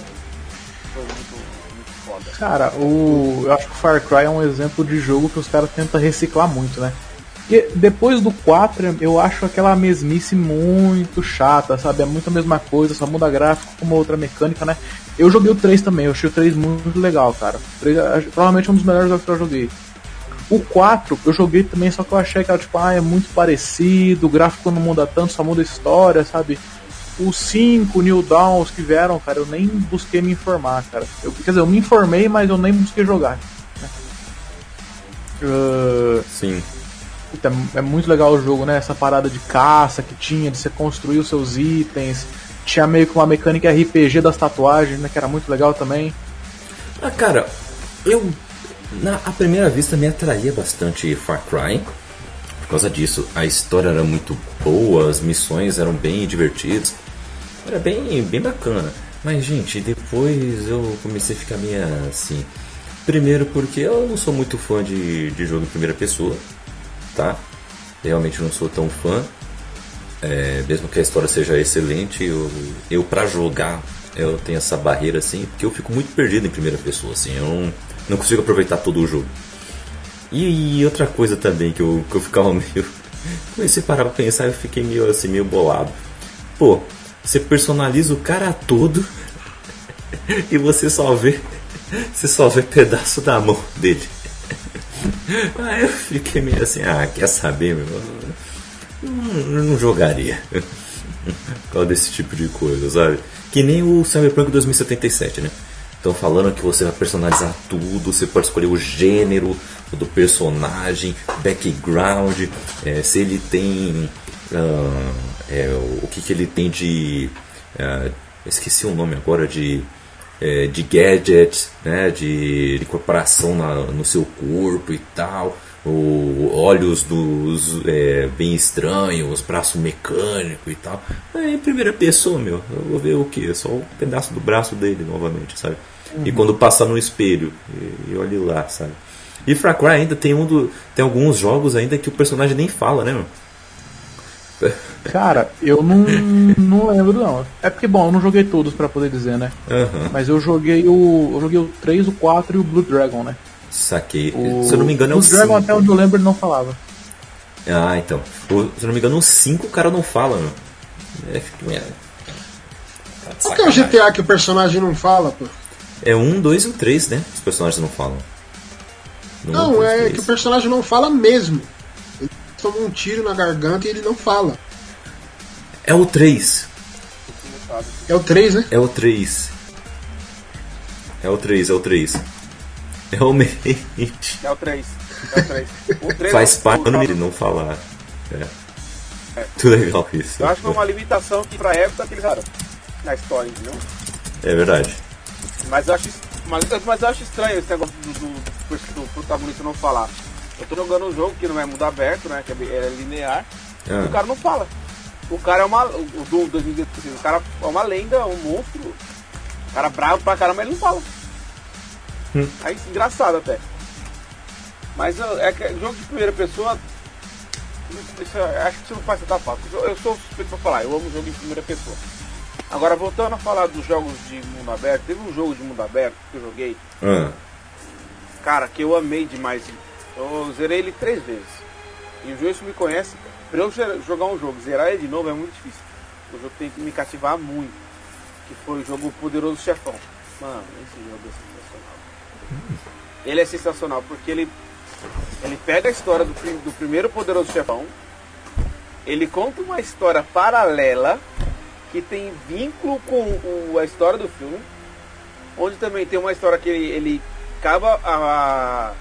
Foi muito, muito foda. Cara, o, eu acho que o Far Cry é um exemplo de jogo que os caras tentam reciclar muito, né? Porque depois do 4, eu acho aquela mesmice muito chata, sabe? É muito a mesma coisa, só muda gráfico com uma outra mecânica, né? Eu joguei o 3 também, eu achei o 3 muito legal, cara. O 3 é provavelmente um dos melhores jogos que eu joguei. O 4 eu joguei também, só que eu achei que era tipo, ah, é muito parecido, o gráfico não muda tanto, só muda a história, sabe? Os 5 New Dawns que vieram, cara, eu nem busquei me informar, cara. Eu, quer dizer, eu me informei, mas eu nem busquei jogar. Né? Uh, Sim. Puta, é muito legal o jogo, né? Essa parada de caça que tinha, de você construir os seus itens. Tinha meio que uma mecânica RPG das tatuagens, né? Que era muito legal também. Ah, cara, eu. Na à primeira vista me atraía bastante Far Cry. Por causa disso, a história era muito boa, as missões eram bem divertidas. Era bem, bem bacana. Mas, gente, depois eu comecei a ficar meio assim. Primeiro porque eu não sou muito fã de, de jogo em primeira pessoa, tá? Realmente não sou tão fã. É, mesmo que a história seja excelente, eu, eu para jogar eu tenho essa barreira assim, porque eu fico muito perdido em primeira pessoa, assim, eu não, não consigo aproveitar todo o jogo. E, e outra coisa também que eu, que eu ficava meio. Comecei a parar pra pensar e fiquei meio assim, meio bolado. Pô, você personaliza o cara todo e você só vê. Você só vê pedaço da mão dele. Aí eu fiquei meio assim, ah, quer saber, meu? Não, não jogaria. Por causa desse tipo de coisa, sabe? Que nem o Cyberpunk 2077, né? Estão falando que você vai personalizar tudo, você pode escolher o gênero do personagem, background, é, se ele tem. Uh, é, o que, que ele tem de. Uh, esqueci o nome agora de. É, de gadgets, né, de, de incorporação na, no seu corpo e tal, o, olhos dos é, bem estranhos, braço mecânico e tal. Aí, em primeira pessoa, meu, eu vou ver o que? Só um pedaço do braço dele novamente, sabe? Uhum. E quando passar no espelho, e, e olhe lá, sabe? E Far Cry ainda tem um do, tem alguns jogos ainda que o personagem nem fala, né, meu? Cara, eu não, não lembro não. É porque, bom, eu não joguei todos para poder dizer, né? Uhum. Mas eu joguei o. Eu joguei o 3, o 4 e o Blue Dragon, né? Saquei. O, se eu não me engano é o Blue Dragon, 5. até onde eu lembro, ele não falava. Ah, então. O, se eu não me engano, o 5 o cara não fala, meu. É, é, tá Qual que é o GTA que o personagem não fala, pô? É um, dois e o três, né? Os personagens não falam. No Não, um, é três. que o personagem não fala mesmo. Toma um tiro na garganta e ele não fala. É o 3. É o 3, né? É o 3. É o 3, é o 3. Realmente. É o 3. É o 3. O 3 Faz é o- parte o- dele não falar. É. Muito legal isso. Eu acho que foi uma limitação que pra época que eles usaram na história, entendeu? É verdade. Mas eu acho, mas, mas eu acho estranho esse negócio do, do, do protagonista não falar. Eu tô jogando um jogo que não é mundo aberto, né? Que é, é linear, e Ah, o cara não fala. O cara é uma. O do 2016, o cara é uma lenda, um monstro. O cara é bravo pra caramba, ele não fala. Hum. Aí engraçado até. Mas é que jogo de primeira pessoa. Isso, acho que isso não faz tanta falta. Eu eu sou suspeito pra falar, eu amo jogo em primeira pessoa. Agora voltando a falar dos jogos de mundo aberto, teve um jogo de mundo aberto que eu joguei, Ah, cara, que eu amei demais. Eu zerei ele três vezes. E o Joyce me conhece, pra eu jogar um jogo, zerar ele de novo é muito difícil. O jogo tem que me cativar muito. Que foi o jogo Poderoso Chefão. Mano, esse jogo é sensacional. Ele é sensacional porque ele, ele pega a história do, do primeiro Poderoso Chefão, ele conta uma história paralela que tem vínculo com o- a história do filme, onde também tem uma história que ele, ele acaba a-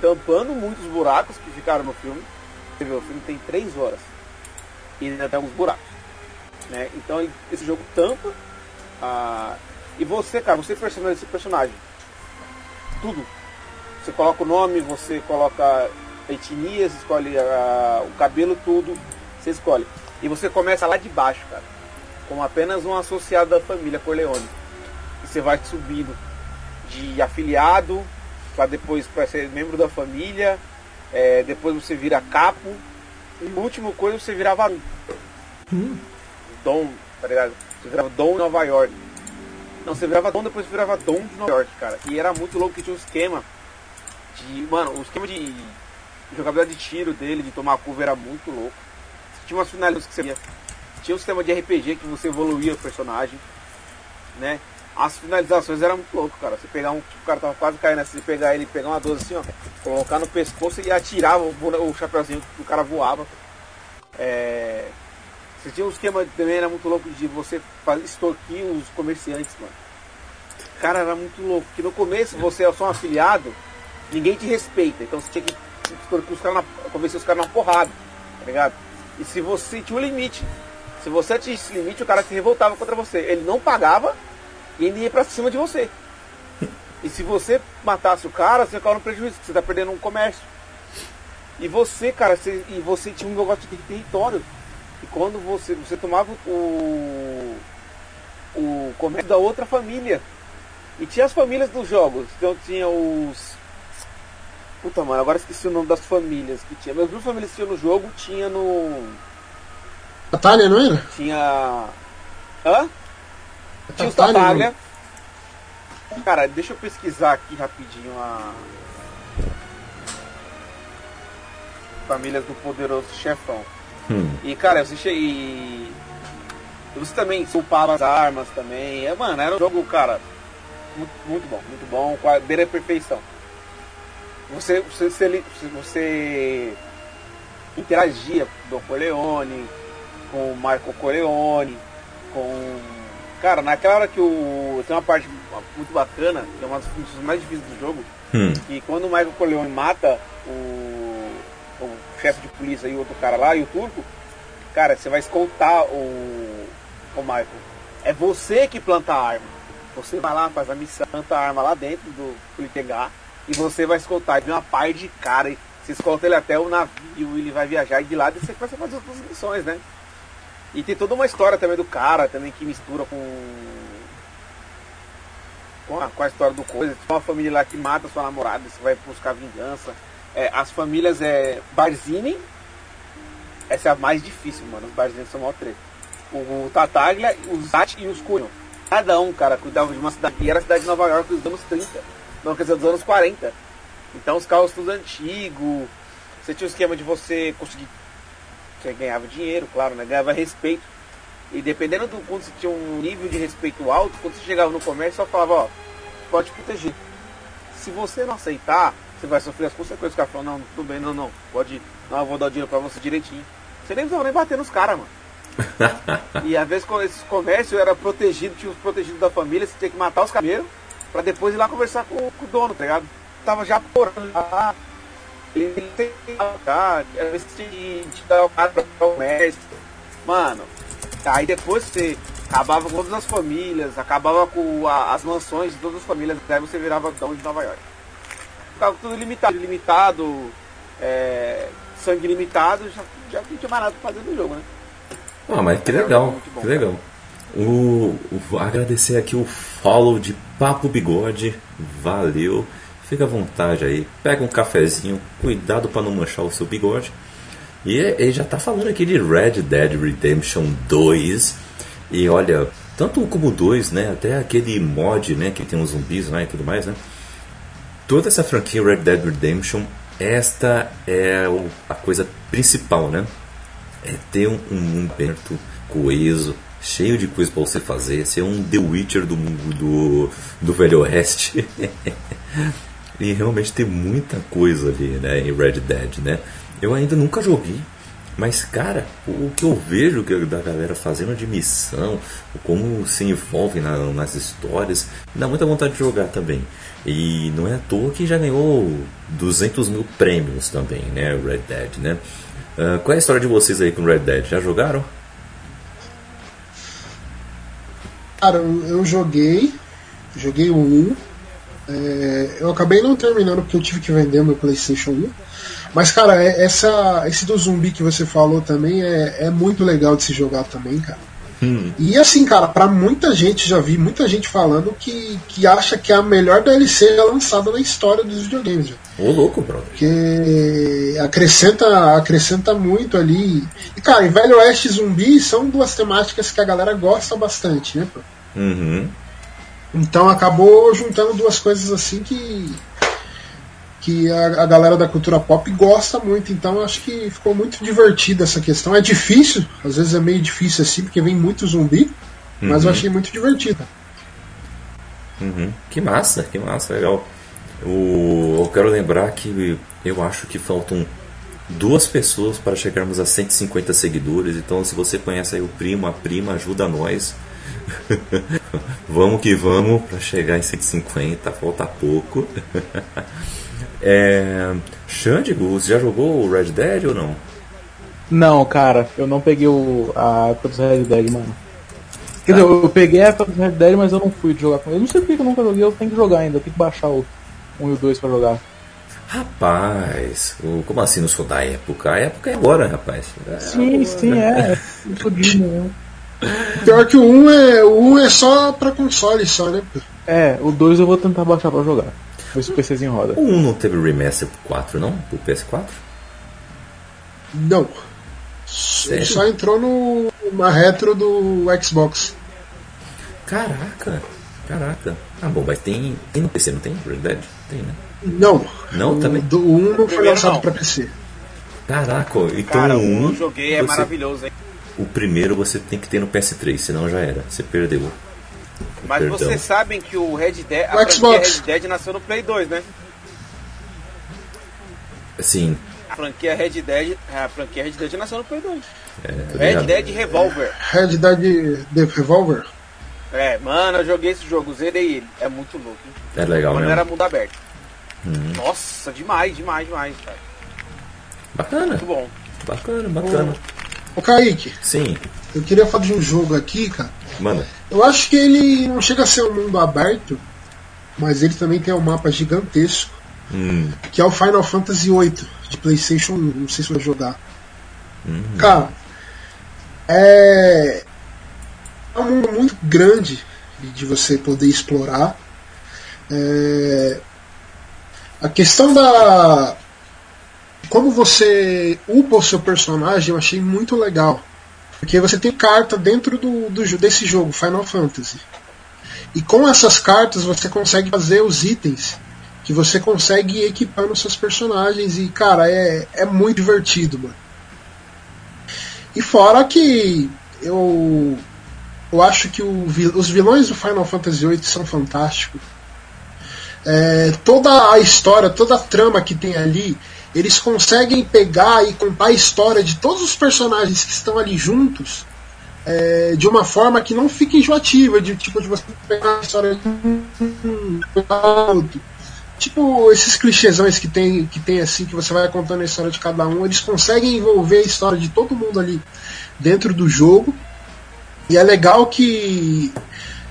tampando muitos buracos que ficaram no filme. Você vê, o filme tem três horas e ainda tem alguns buracos. Né? Então ele- esse jogo tampa a- e você, cara, você personaliza esse personagem. Tudo. Você coloca o nome, você coloca etnia, você escolhe o cabelo, tudo. Você escolhe. E você começa lá de baixo, cara. Como apenas um associado da família Corleone. E você vai subindo de afiliado para depois para ser membro da família. é, depois você vira capo. E a última coisa você vira varão. Dom, tá ligado? Você virava Dom Nova York. Não, você virava Dom, depois virava Dom de Nova York, cara. E era muito louco que tinha um esquema de. Mano, o esquema de jogabilidade de tiro dele, de tomar curva era muito louco. Tinha umas finalizações que você via. Tinha um sistema de RPG que você evoluía o personagem, né? As finalizações eram muito louco, cara. Você pegar um. Tipo, o cara tava quase caindo assim, pegar ele, pegar uma 12 assim, ó, colocar no pescoço e atirava o, o que o cara voava. É. Você tinha um esquema também, era muito louco de você extorquir os comerciantes, mano. Cara, era muito louco. Porque no começo você é só um afiliado, ninguém te respeita. Então você tinha que extorquir os caras na, convencer os caras na porrada, tá ligado? E se você tinha um limite, se você atingisse esse limite, o cara se revoltava contra você. Ele não pagava e ele ia pra cima de você. E se você matasse o cara, você ficava no prejuízo, porque você tá perdendo um comércio. E você, cara, você, e você tinha um negócio de território. E quando você, você tomava o, o comércio da outra família. E tinha as famílias dos jogos. Então tinha os. Puta mano, agora esqueci o nome das famílias que tinha. Mas duas famílias que tinha no jogo, tinha no. Batalha, não era? Tinha. Hã? Tinha Tartaglia, Tartaglia. Cara, deixa eu pesquisar aqui rapidinho a. Famílias do Poderoso Chefão. hum. E cara, você che... e você também upava as armas também. É, mano, era um jogo, cara, muito, muito bom, muito bom, com a beira a perfeição. Você, você, você, você interagia com o Corleone, com o Marco Corleone, com. Cara, naquela hora que o. Tem uma parte muito bacana, que é uma das funções mais difíceis do jogo, Hum. que quando o Michael Corleone mata o, o chefe de polícia e o outro cara lá, e o turco, cara, você vai escoltar o, o Michael. É você que planta a arma. Você vai lá, faz a missão, planta a arma lá dentro do ele pegar, e você vai escoltar. Vem uma par de cara, e você escolta ele até o navio, ele vai viajar, e de lá você começa a fazer outras missões, né? E tem toda uma história também do cara, também que mistura com com a, com a história do coisa. Tem uma família lá que mata sua namorada, você vai buscar vingança. É, as famílias é Barzini. Essa é a mais difícil, mano. Os Barzini são maior treta. O, o Tataglia, os Zat e os Cunham. Cada um, cara, cuidava de uma cidade. E era a cidade de Nova York dos anos 30. Não, quer dizer, dos anos 40. Então os carros tudo antigo. Você tinha o esquema de você conseguir. Você ganhava dinheiro, claro, né? Ganhava respeito. E dependendo do quanto você tinha um nível de respeito alto, quando você chegava no comércio, só falava, ó, pode proteger. Se você não aceitar, você vai sofrer as consequências. O cara falou, não, tudo bem, não, não, pode. Não, eu vou dar o dinheiro pra você direitinho. Você nem precisava nem bater nos caras, mano. e às vezes quando esses comércios era protegido, tinha os protegidos da família, você tinha que matar os cameiros pra depois ir lá conversar com, com o dono, tá ligado? Tava já porando lá. Ele tem que às vezes que te dar o cara pra o comércio. Mano, Aí depois você acabava com todas as famílias, acabava com a- as mansões de todas as famílias, daí você virava dono de Nova York. Ficava tudo limitado, limitado, é, sangue limitado, já, já não tinha mais nada pra fazer no jogo, né? Ah, mas que legal, que legal. O, o- agradecer aqui o follow de Papo Bigode, valeu. Fica à vontade aí, pega um cafezinho, cuidado para não manchar o seu bigode. E ele já tá falando aqui de Red Dead Redemption 2. E olha, tanto o como 2, né, até aquele mod, né, que tem os zumbis lá e tudo mais, né. Toda essa franquia Red Dead Redemption, esta é a coisa principal, né? é ter um, um mundo aberto, coeso, cheio de coisa para você fazer, ser um The Witcher do mundo do, do Velho Oeste. e realmente tem muita coisa ali, né, em Red Dead, né? Eu ainda nunca joguei, mas cara, o que eu vejo da galera fazendo de missão, como se envolve na- nas histórias, dá muita vontade de jogar também. E não é à toa que já ganhou 200 mil prêmios também, né, Red Dead, né? Ah, qual é a história de vocês aí com Red Dead? Já jogaram? Cara, eu, joguei, joguei o 1. É, eu acabei não terminando porque eu tive que vender meu PlayStation 1. Mas, cara, é- essa, esse do zumbi que você falou também é, é muito legal de se jogar também, cara. E assim, cara, pra muita gente, já vi muita gente falando que, que acha que é a melhor DLC lançada na história dos videogames. Ô louco, brother. Porque acrescenta, acrescenta muito ali. E, cara, em Velho Oeste e Zumbi são duas temáticas que a galera gosta bastante, né? pô? Uhum. Então acabou juntando duas coisas assim que que a, a galera da cultura pop gosta muito. Então acho que ficou muito divertida essa questão. É difícil, às vezes é meio difícil assim, porque vem muito zumbi, mas eu achei muito divertido. Uhum. Que massa, que massa, legal. O, eu quero lembrar que eu acho que faltam duas pessoas para chegarmos a 150 seguidores. Então, se você conhece aí o primo, a prima, ajuda nós. vamos que vamos para chegar em 150, falta pouco. é, Xandigo, você já jogou o Red Dead ou não? Não, cara, eu não peguei o, a época dos Red Dead, mano. Quer dizer, eu peguei a época dos Red Dead, mas eu não fui jogar com ele. Eu não sei por que eu nunca joguei, eu tenho que jogar ainda, eu tenho que baixar o 1 e o 2 pra jogar. Rapaz, o- como assim não sou da época? A época é agora, rapaz. É, Sim, sim, é. Eu sou mesmo. Pior que o 1 é, o 1 é só pra console só, né? É, o 2 eu vou tentar baixar pra jogar. Ver se o PCzinho roda. O 1 não teve remaster pro 4, não? Pro PS4? Não. Sério? Só entrou no, na retro do Xbox. Caraca, caraca. Ah, bom, mas tem, tem no PC, não tem? Red Dead? Tem, né? Não. Não, o, também? Do 1 não foi lançado não. pra PC. Caraca, então Cara, o o 1. eu joguei, é você- maravilhoso, hein? O primeiro você tem que ter no PS3, senão já era. Você perdeu. Mas Perdão. vocês sabem que o Red Dead, a Xbox. Red Dead nasceu no Play 2, né? Assim, A franquia Red Dead, a franquia Red Dead nasceu no Play 2. é, tô Red ligado. Dead Revolver. Red Dead The Revolver. É, mano, eu joguei esse jogo, zerei ele. É muito louco. hein? É legal Quando mesmo. era mundo aberto. Uhum. Nossa, demais, demais, demais, cara. Bacana, Muito bom. bacana, bacana. Ô Kaique, Sim, eu queria falar de um jogo aqui, cara. manda. Eu acho que ele não chega a ser um mundo aberto, mas ele também tem um mapa gigantesco, Hum, que é o Final Fantasy VIII de PlayStation 1. Não sei se vai jogar. Cara, é. É um mundo muito grande de- de você poder explorar. É, A questão da. Como você upa o seu personagem, eu achei muito legal. Porque você tem carta dentro do, do desse jogo, Final Fantasy. E com essas cartas você consegue fazer os itens que você consegue ir equipando os seus personagens. E, cara, é, é muito divertido, mano. E fora que eu, eu acho que o os vilões do Final Fantasy VIII são fantásticos. É, toda a história, toda a trama que tem ali, eles conseguem pegar e contar a história de todos os personagens que estão ali juntos é, de uma forma que não fica enjoativa, de tipo de você pegar a história de um outro. Tipo esses clichêsões que tem, que tem assim, que você vai contando a história de cada um, eles conseguem envolver a história de todo mundo ali dentro do jogo. E é legal que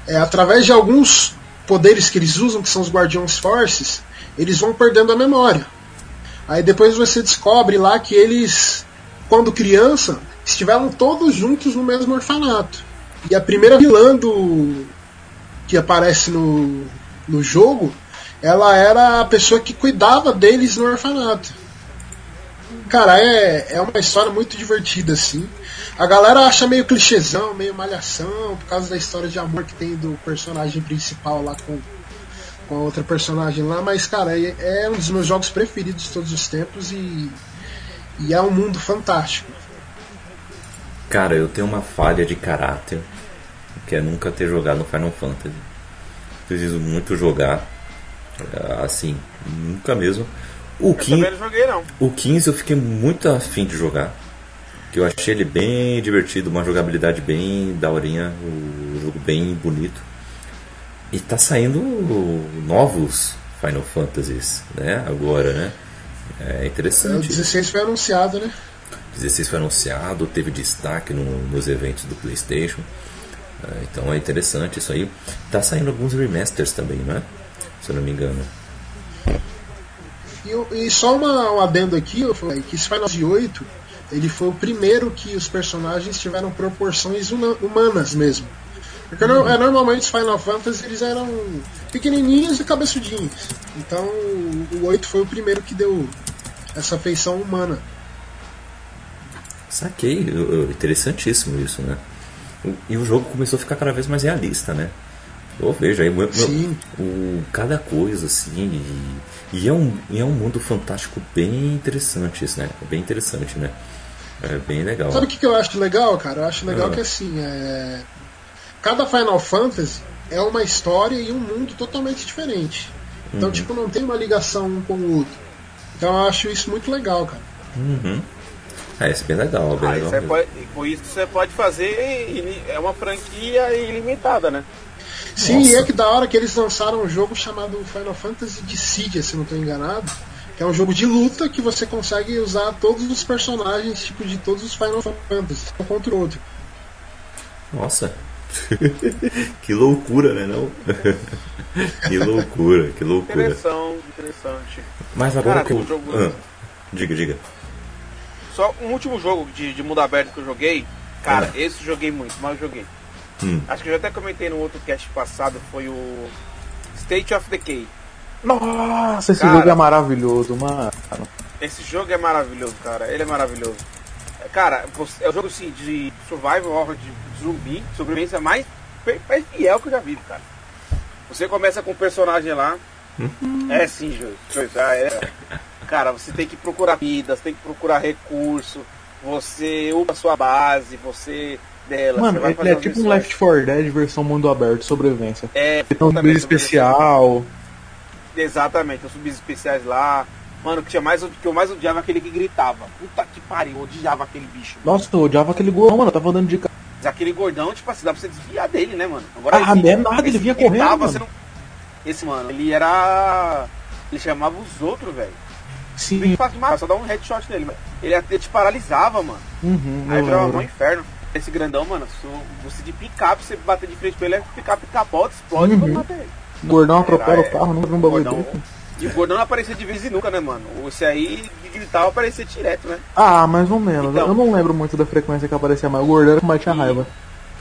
é, através de alguns poderes que eles usam, que são os Guardiões Forces, eles vão perdendo a memória. Aí depois você descobre lá que eles, quando criança, estiveram todos juntos no mesmo orfanato. E a primeira vilã do que aparece no, no jogo, ela era a pessoa que cuidava deles no orfanato. Cara, é, é uma história muito divertida, assim. A galera acha meio clichêzão, meio malhação, por causa da história de amor que tem do personagem principal lá com, com a outra personagem lá, mas, cara, é, é um dos meus jogos preferidos de todos os tempos e, e é um mundo fantástico. Cara, eu tenho uma falha de caráter, que é nunca ter jogado no Final Fantasy. Preciso muito jogar, assim, nunca mesmo. O Eu 15, também não joguei, não. o 15 eu fiquei muito afim de jogar. Que eu achei ele bem divertido, uma jogabilidade bem daorinha, o jogo bem bonito. E tá saindo novos Final Fantasies, né? Agora, né? É O interessante. 16 foi anunciado, né? 16 foi anunciado, teve destaque no- nos eventos do PlayStation. É, então é interessante isso aí. Tá saindo alguns remasters também, não é? Se eu não me engano. E, o- e só uma, um adendo aqui, eu falei que esse Final Fantasy VIII, ele foi o primeiro que os personagens tiveram proporções huma- humanas mesmo. Porque é, normalmente os Final Fantasy eles eram pequenininhos e cabeçudinhos. Então o, o 8 foi o primeiro que deu essa feição humana. Saquei, eu- interessantíssimo isso, né? E o jogo começou a ficar cada vez mais realista, né? Eu vejo aí, meu- o, cada coisa assim, e, e é, um, e é um mundo fantástico bem interessante isso, né? É bem interessante, né? É bem legal. Sabe o que, que eu acho legal, cara? Eu acho legal Ah. que assim, é... cada Final Fantasy é uma história e um mundo totalmente diferente. Então, tipo, não tem uma ligação um com o outro. Então eu acho isso muito legal, cara. Uhum. É, isso é bem legal, bem Ah, legal. é pode- com isso você pode fazer. É uma franquia ilimitada, né? Sim, Nossa. e é que da hora que eles lançaram um jogo chamado Final Fantasy Dissidia, se não estou enganado. Que é um jogo de luta que você consegue usar todos os personagens, tipo, de todos os Final Fantasy, um contra o outro. Nossa. que loucura, né não? que loucura, que loucura. Interessante, interessante. Mas agora Cara, que eu... um jogo- Ah, diga, diga. Só um último jogo de, de mundo aberto que eu joguei. Cara, Ah. esse eu joguei muito, mas eu joguei. Hum. Acho que eu já até comentei no outro cast passado, foi o State of Decay. Nossa, esse Cara. jogo é maravilhoso, mano. Esse jogo é maravilhoso, cara. Ele é maravilhoso. Cara, é um jogo assim, de survival horror, de zumbi, sobrevivência mais, mais fiel que eu já vi, cara. Você começa com um personagem lá. É sim, Júlio. É. Cara, você tem que procurar vidas, tem que procurar recurso. Você upa a sua base, você dela. Mano, você é as tipo um. Left 4 Dead versão mundo aberto, sobrevivência. É, Tem um bicho especial. Exatamente, os subis especiais lá. Mano, que, tinha mais, o que eu mais odiava é aquele que gritava. Puta que pariu, eu odiava aquele bicho. Nossa, eu odiava aquele gol, mano. Eu tava andando de carro. Mas aquele gordão, tipo assim, dá pra você desviar dele, né, mano? Agora, Ah, não é nada, ele vinha correndo, mano. não- Esse, mano, ele era. Ele chamava os outros, velho. Sim. Bem fácil só dá um headshot nele, mano. Ele até te paralisava, mano. Uhum, Aí eu virava um inferno. Esse grandão, mano, se você de picape, você bater de frente pra ele, é picape capota, explode e Uhum. pode matar ele. Gordão atropela o carro, não um O bagulho. E o gordão não aparecia de vez em nunca, né, mano? Esse aí de gritar aparecia direto, né? Ah, mais ou menos. Então. eu não lembro muito da frequência que aparecia, mas o gordão era que mais tinha raiva.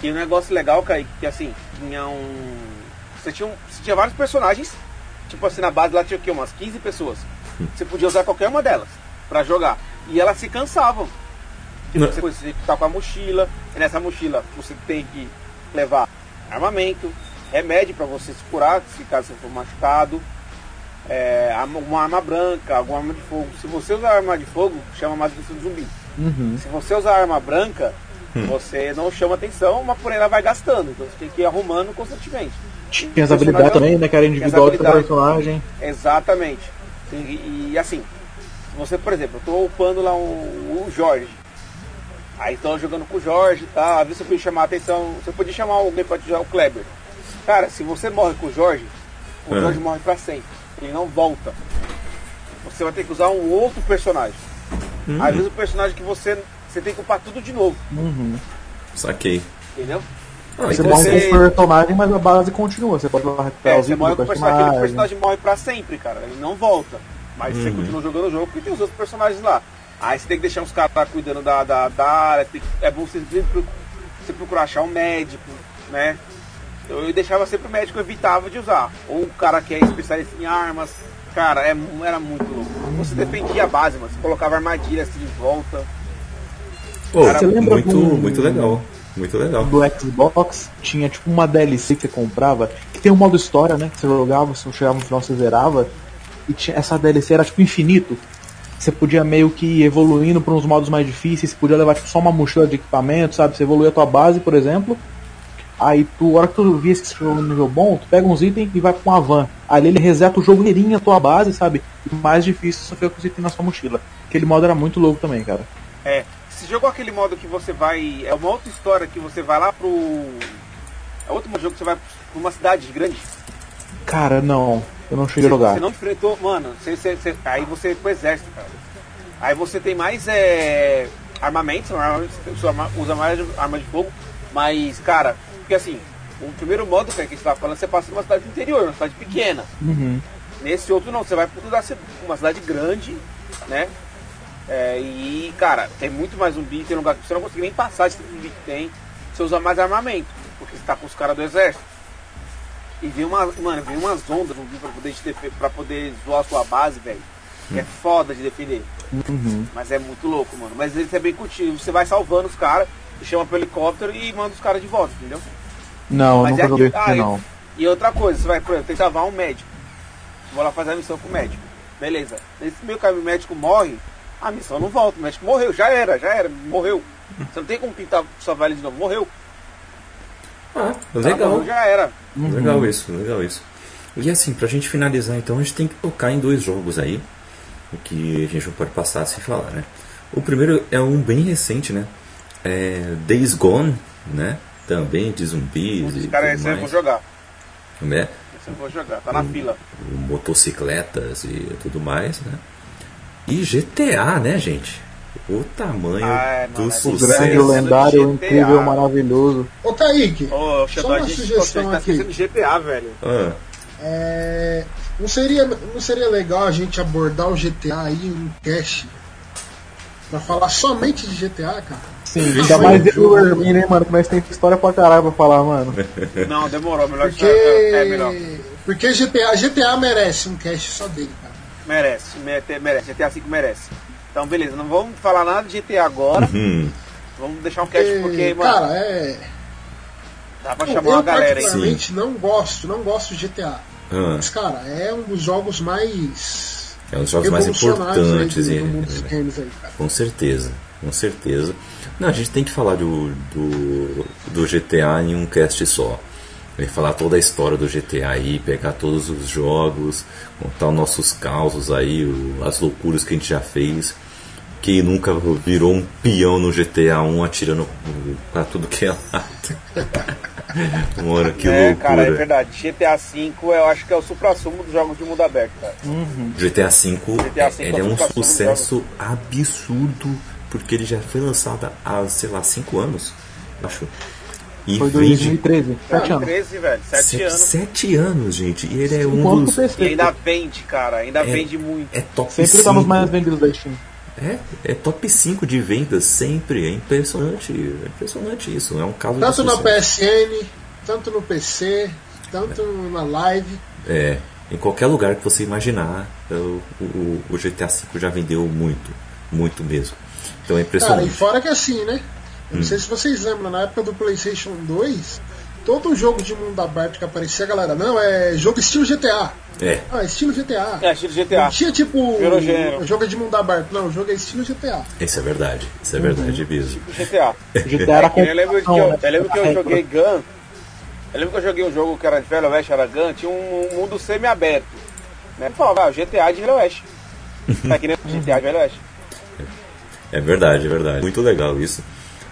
E um negócio legal, Kaique, que assim, tinha um. Você tinha, um... você tinha vários personagens, tipo assim, na base lá tinha o quê? Umas 15 pessoas. Você podia usar qualquer uma delas pra jogar. E elas se cansavam. Tipo, você você tá com a mochila, e nessa mochila você tem que levar armamento, remédio pra você se curar, se caso você for machucado, é, arma- uma arma branca, alguma arma de fogo. Se você usar arma de fogo, chama mais atenção do zumbi. Uhum. Se você usar arma branca, você não chama atenção, mas porém ela vai gastando. Então você tem que ir arrumando constantemente. Tinha as habilidades também, né? Que era individual habilidades. personagem. Exatamente. E, e, assim, se você, por exemplo, eu tô upando lá o, o Jorge. Aí tô jogando com o Jorge e tal. Às vezes você podia chamar a atenção. Você podia chamar alguém pra te jogar o Kleber. Cara, se você morre com o Jorge, o É. Jorge morre pra sempre. Ele não volta. Você vai ter que usar um outro personagem. Às vezes o personagem que você. Você tem que upar tudo de novo. Uhum. Saquei. Entendeu? Ah, Você então morre você- com o personagem, mas a base continua. Você pode recuperar É, os você morre com o personagem, aquele personagem. morre pra sempre, cara. Ele não volta. Mas você continua jogando o jogo porque tem os outros personagens lá. Aí você tem que deixar os caras tá cuidando da, da, da área, tem que- é bom você você procurar achar um médico, né? Eu, eu deixava sempre o médico, eu evitava de usar. Ou o cara que é especialista em armas. Cara, é, era muito louco. Você defendia a base, mano. Você colocava armadilha assim em volta. Pô, Cara, você lembra muito, do- muito legal. Muito legal. do Xbox tinha tipo uma DLC que você comprava, que tem um modo história, né? Que você jogava, você chegava no final, você zerava. E tinha, essa DLC era tipo infinito. Você podia meio que ir evoluindo para uns modos mais difíceis, você podia levar tipo, só uma mochila de equipamento, sabe? Você evoluía a tua base, por exemplo. Aí tu, a hora que tu via que você chegou no nível bom, tu pega uns itens e vai pra uma van. Ali ele reseta o jogo inteirinho a tua base, sabe? E mais difícil é só fica com os itens na sua mochila. Aquele modo era muito louco também, cara. É. Você jogou aquele modo que você vai. É uma outra história que você vai lá pro. É outro jogo que você vai pra uma cidade grande. Cara, não. Eu não cheguei Você, a jogar. você não enfrentou, mano. Você, você- você- aí você foi pro exército, cara. Aí você tem mais é, armamentos, usa mais arma de fogo, mas, cara, porque assim, o primeiro modo que a gente tava falando, você passa numa cidade do interior, uma cidade pequena. Uhum. Nesse outro não, você vai pra uma cidade- grande, né? É, e, cara, tem muito mais zumbi, tem lugar que você não consegue nem passar de tanto zumbi que tem. Você usa mais armamento, porque você tá com os caras do exército. E vem uma, mano, vem umas ondas zumbi pra poder, pra poder zoar a sua base, velho. É foda de defender. Uhum. Mas é muito louco, mano. Mas ele é bem contigo. Você vai salvando os caras, chama pro helicóptero e manda os caras de volta, entendeu? Não, eu Mas nunca é joguei ah, não. E outra coisa, você vai, por exemplo, tem que salvar um médico. Vou lá fazer a missão com o médico. Beleza. Nesse meio caminho o médico morre, a missão não volta. O médico morreu, já era, já era, morreu. Você não tem como pintar salvar ele de novo, morreu. Ah, Tá, legal. morreu, já era. Legal isso, legal isso. E assim, pra gente finalizar então, a gente tem que tocar em dois jogos aí, o que a gente não pode passar sem falar, né? O primeiro é um bem recente, né? É Days Gone, né? Também de zumbis Os e caras esse eu vou mais, jogar. né? Esse eu vou jogar, tá na fila. Motocicletas e tudo mais, né? E GTA, né, gente? O tamanho Ah, é, do é O Sucesso grande, o lendário, o GTA. incrível, o maravilhoso. Ô Kaique, Ô, Só uma sugestão tá aqui. GTA, velho. Ah, é, não, seria, não seria legal a gente abordar o GTA aí em um cast pra falar somente de GTA, cara? Sim, ainda mais eu e o hein, mano, que nós temos história pra caralho pra falar, mano. Não, demorou, melhor Porque, é melhor. porque GTA, GTA merece um cast só dele, cara. Merece, mere- merece, GTA V merece. Então, beleza, não vamos falar nada de GTA agora. hum, Vamos deixar um cast porque, mano, cara, é. dá pra Eu, chamar uma galera, hein? particularmente não gosto, não gosto de GTA. ah, Mas, cara, é um dos jogos mais. é um dos jogos mais aí importantes. do, e- dos games aí, cara. Com certeza, com certeza. Não, a gente tem que falar do, do, do GTA em um cast só. Que falar toda a história do GTA aí, pegar todos os jogos, contar os nossos causos aí, o- as loucuras que a gente já fez. Quem nunca virou um peão no GTA 1 atirando pra tudo que é lado. Mano, que é, loucura. cara, é verdade. GTA V eu acho que é o supra-sumo dos jogos de mundo aberto, cara. GTA V, GTA V ele é é um sucesso sucesso absurdo, porque ele já foi lançado há, sei lá, 5 anos, acho. E Foi vende 2013, sete Ah, anos. 13, velho, 7 se- anos. sete anos, gente. E ele é um dos. E ainda vende, cara, ainda É. vende muito. É top Sempre tá nos 5. mais vendidos da Steam. É, é top 5 de vendas, sempre. É impressionante. É impressionante isso. É um caso Tanto de na. PSN, tanto no PC, tanto na live. É, em qualquer lugar que você imaginar, é, o, o, o GTA V já vendeu muito. Muito mesmo. Então é Cara, e impressionante. fora que assim, né? Eu Hum. não sei se vocês lembram, na época do PlayStation 2, todo jogo de mundo aberto que aparecia, a galera, não, é jogo estilo GTA. É, Ah, é estilo GTA. É, estilo GTA. Não tinha tipo Virou jogo de mundo aberto, não, o jogo é estilo GTA. isso é verdade. Isso é verdade mesmo. GTA. GTA era É que eu lembro que eu, eu lembro que eu joguei Gun. Eu lembro que eu joguei um jogo que era de Velho Oeste, era Gun, tinha um, um mundo semi-aberto. Né? Eu falava, ah, GTA de Velho Oeste. Tá que nem GTA de Velho Oeste. É verdade, é verdade. Muito legal isso.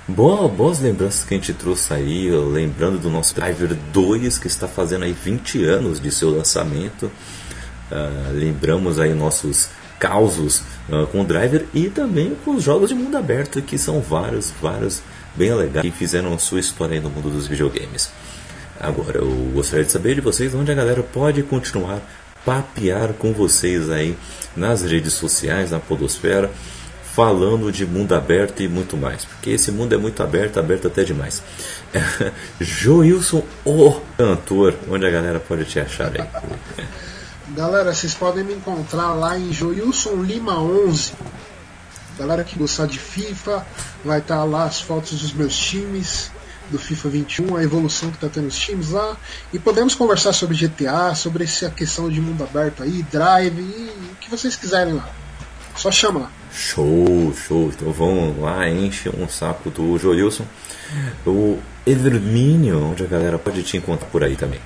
Boa, boas lembranças que a gente trouxe aí, lembrando do nosso Driver 2, que está fazendo aí 20 anos de seu lançamento. Ah, lembramos aí nossos causos ah, com o Driver e também com os jogos de mundo aberto, que são vários, vários bem legais e fizeram a sua história aí no mundo dos videogames. Agora, eu gostaria de saber de vocês onde a galera pode continuar papear com vocês aí nas redes sociais, na Podosfera. Falando de mundo aberto e muito mais. Porque esse mundo é muito aberto, aberto até demais. Joilson, o cantor, onde a galera pode te achar aí? Galera, vocês podem me encontrar lá em Joilson Lima 11. Galera que gostar de FIFA, vai estar lá as fotos dos meus times do FIFA 21, a evolução que está tendo os times lá. E podemos conversar sobre GTA, sobre essa questão de mundo aberto aí, drive e o que vocês quiserem lá. Só chama lá. Show, show. Então vamos lá, enche um saco do Joilson. O Evermínio, onde a galera pode te encontrar por aí também.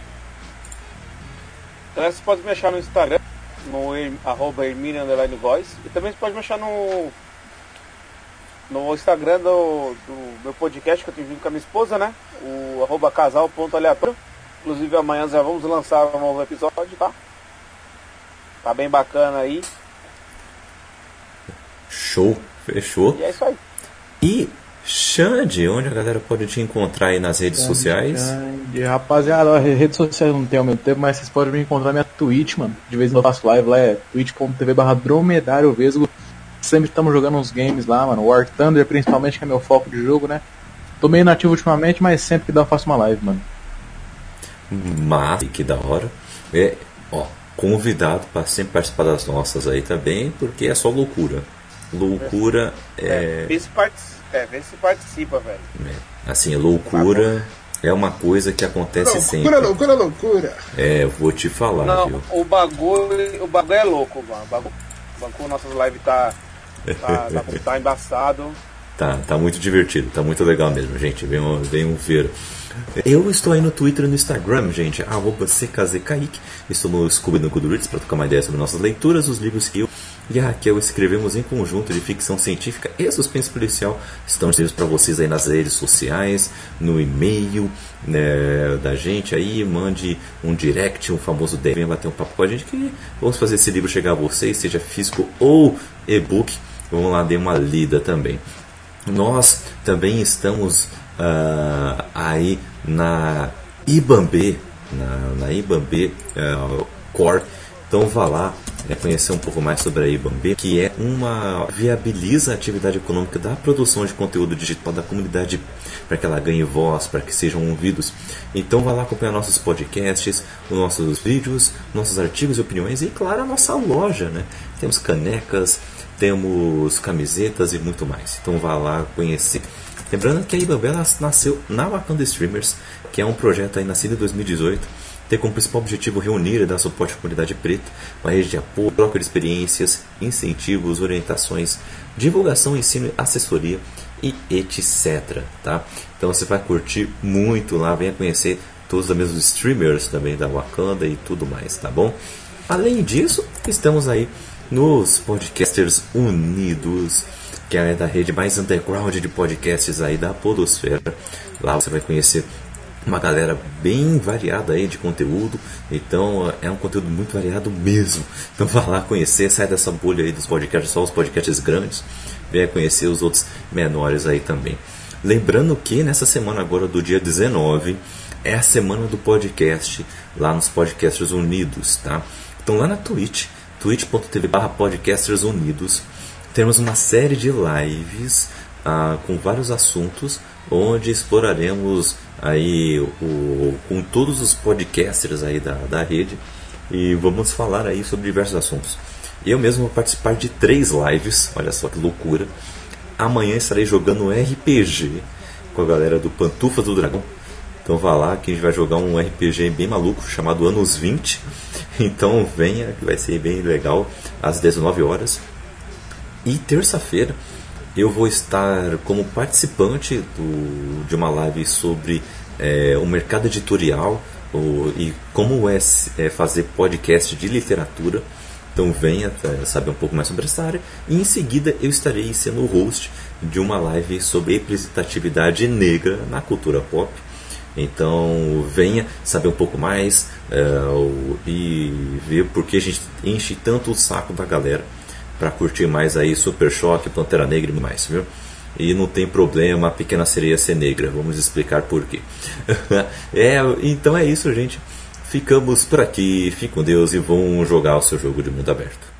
Você pode me achar no Instagram, no arroba Hermínio Voice. E também você pode me achar no, no Instagram do, do meu podcast que eu tenho vindo com a minha esposa, né? O arroba casal.aleatório. Inclusive amanhã já vamos lançar um novo episódio, tá? Tá bem bacana aí. Show, fechou. E é isso aí. E Xande, onde a galera pode te encontrar aí nas redes Xande, sociais? Xande. Rapaziada, redes sociais não tem ao mesmo tempo, mas vocês podem me encontrar na minha Twitch, mano. De vez em quando eu faço live lá, é twitch.tv barra dromedário vesgo. Sempre estamos jogando uns games lá, mano. War Thunder, principalmente, que é meu foco de jogo, né? Tô meio inativo ultimamente, mas sempre que dá eu faço uma live, mano. Mas, que da hora. É, ó, convidado para sempre participar das nossas aí também, porque é só loucura. Loucura é. Vê se, é, vê se participa, velho. é, assim, loucura é uma coisa que acontece sempre. Loucura, loucura, loucura. É, eu vou te falar, Não, viu? o bagulho, o bagulho é louco, mano. O bagulho, o bagulho nossas lives tá, tá, tá, tá embaçado. Tá, tá muito divertido, tá muito legal mesmo, gente. Venham, venham ver. Eu estou aí no Twitter e no Instagram, gente, arroba CKZKaique. Estou no Scooby no Goodreads para trocar uma ideia sobre nossas leituras, os livros que eu e a Raquel escrevemos em conjunto de ficção científica e suspense policial. Estão disponíveis para vocês aí nas redes sociais, no e-mail né, da gente aí. Mande um direct, um famoso DM, bater um papo com a gente que vamos fazer esse livro chegar a vocês, seja físico ou e-book. Vamos lá, dar uma lida também. Nós também estamos ah, aí na Ibambe, na, na Ibambe ah, Core. Então vá lá é, conhecer um pouco mais sobre a Ibambe, que é uma viabiliza a atividade econômica da produção de conteúdo digital da comunidade para que ela ganhe voz, para que sejam ouvidos. Então vá lá acompanhar nossos podcasts, os nossos vídeos, nossos artigos e opiniões e claro a nossa loja, né? Temos canecas, temos camisetas e muito mais. Então vá lá conhecer. Lembrando que a Ibambela nasceu na Wakanda Streamers, que é um projeto aí nascido em 2018, tem como principal objetivo reunir e dar suporte à comunidade preta, uma rede de apoio, troca de experiências, incentivos, orientações, divulgação, ensino, assessoria e etc. Tá? Então você vai curtir muito lá, venha conhecer todos os mesmos streamers também da Wakanda e tudo mais, tá bom? Além disso, estamos aí nos Podcasters Unidos, que é da rede mais underground de podcasts aí da Podosfera. Lá você vai conhecer uma galera bem variada aí de conteúdo, então é um conteúdo muito variado mesmo. Então vá lá conhecer, sai dessa bolha aí dos podcasts, só os podcasts grandes, venha conhecer os outros menores aí também. Lembrando que nessa semana agora do dia 19 é a semana do podcast lá nos Podcasters Unidos, tá? Então lá na Twitch, twitch.tv barra Podcasters Unidos, temos uma série de lives ah, com vários assuntos onde exploraremos aí o, com todos os podcasters aí da, da rede e vamos falar aí sobre diversos assuntos. Eu mesmo vou participar de três lives, olha só que loucura. Amanhã estarei jogando RPG com a galera do Pantufa do Dragão. Então vá lá que a gente vai jogar um RPG bem maluco chamado Anos 20. Então venha que vai ser bem legal às 19 horas. E terça-feira eu vou estar como participante do, de uma live sobre é, o mercado editorial o, e como é, é, fazer podcast de literatura. Então venha é, saber um pouco mais sobre essa área. E em seguida eu estarei sendo o host de uma live sobre representatividade negra na cultura pop. Então venha saber um pouco mais é, e ver por que a gente enche tanto o saco da galera para curtir mais aí Super Choque, Pantera Negra e mais, viu? E não tem problema a Pequena Sereia ser negra, vamos explicar por quê. é, então é isso, gente. Ficamos por aqui, fique com Deus e vão jogar o seu jogo de mundo aberto.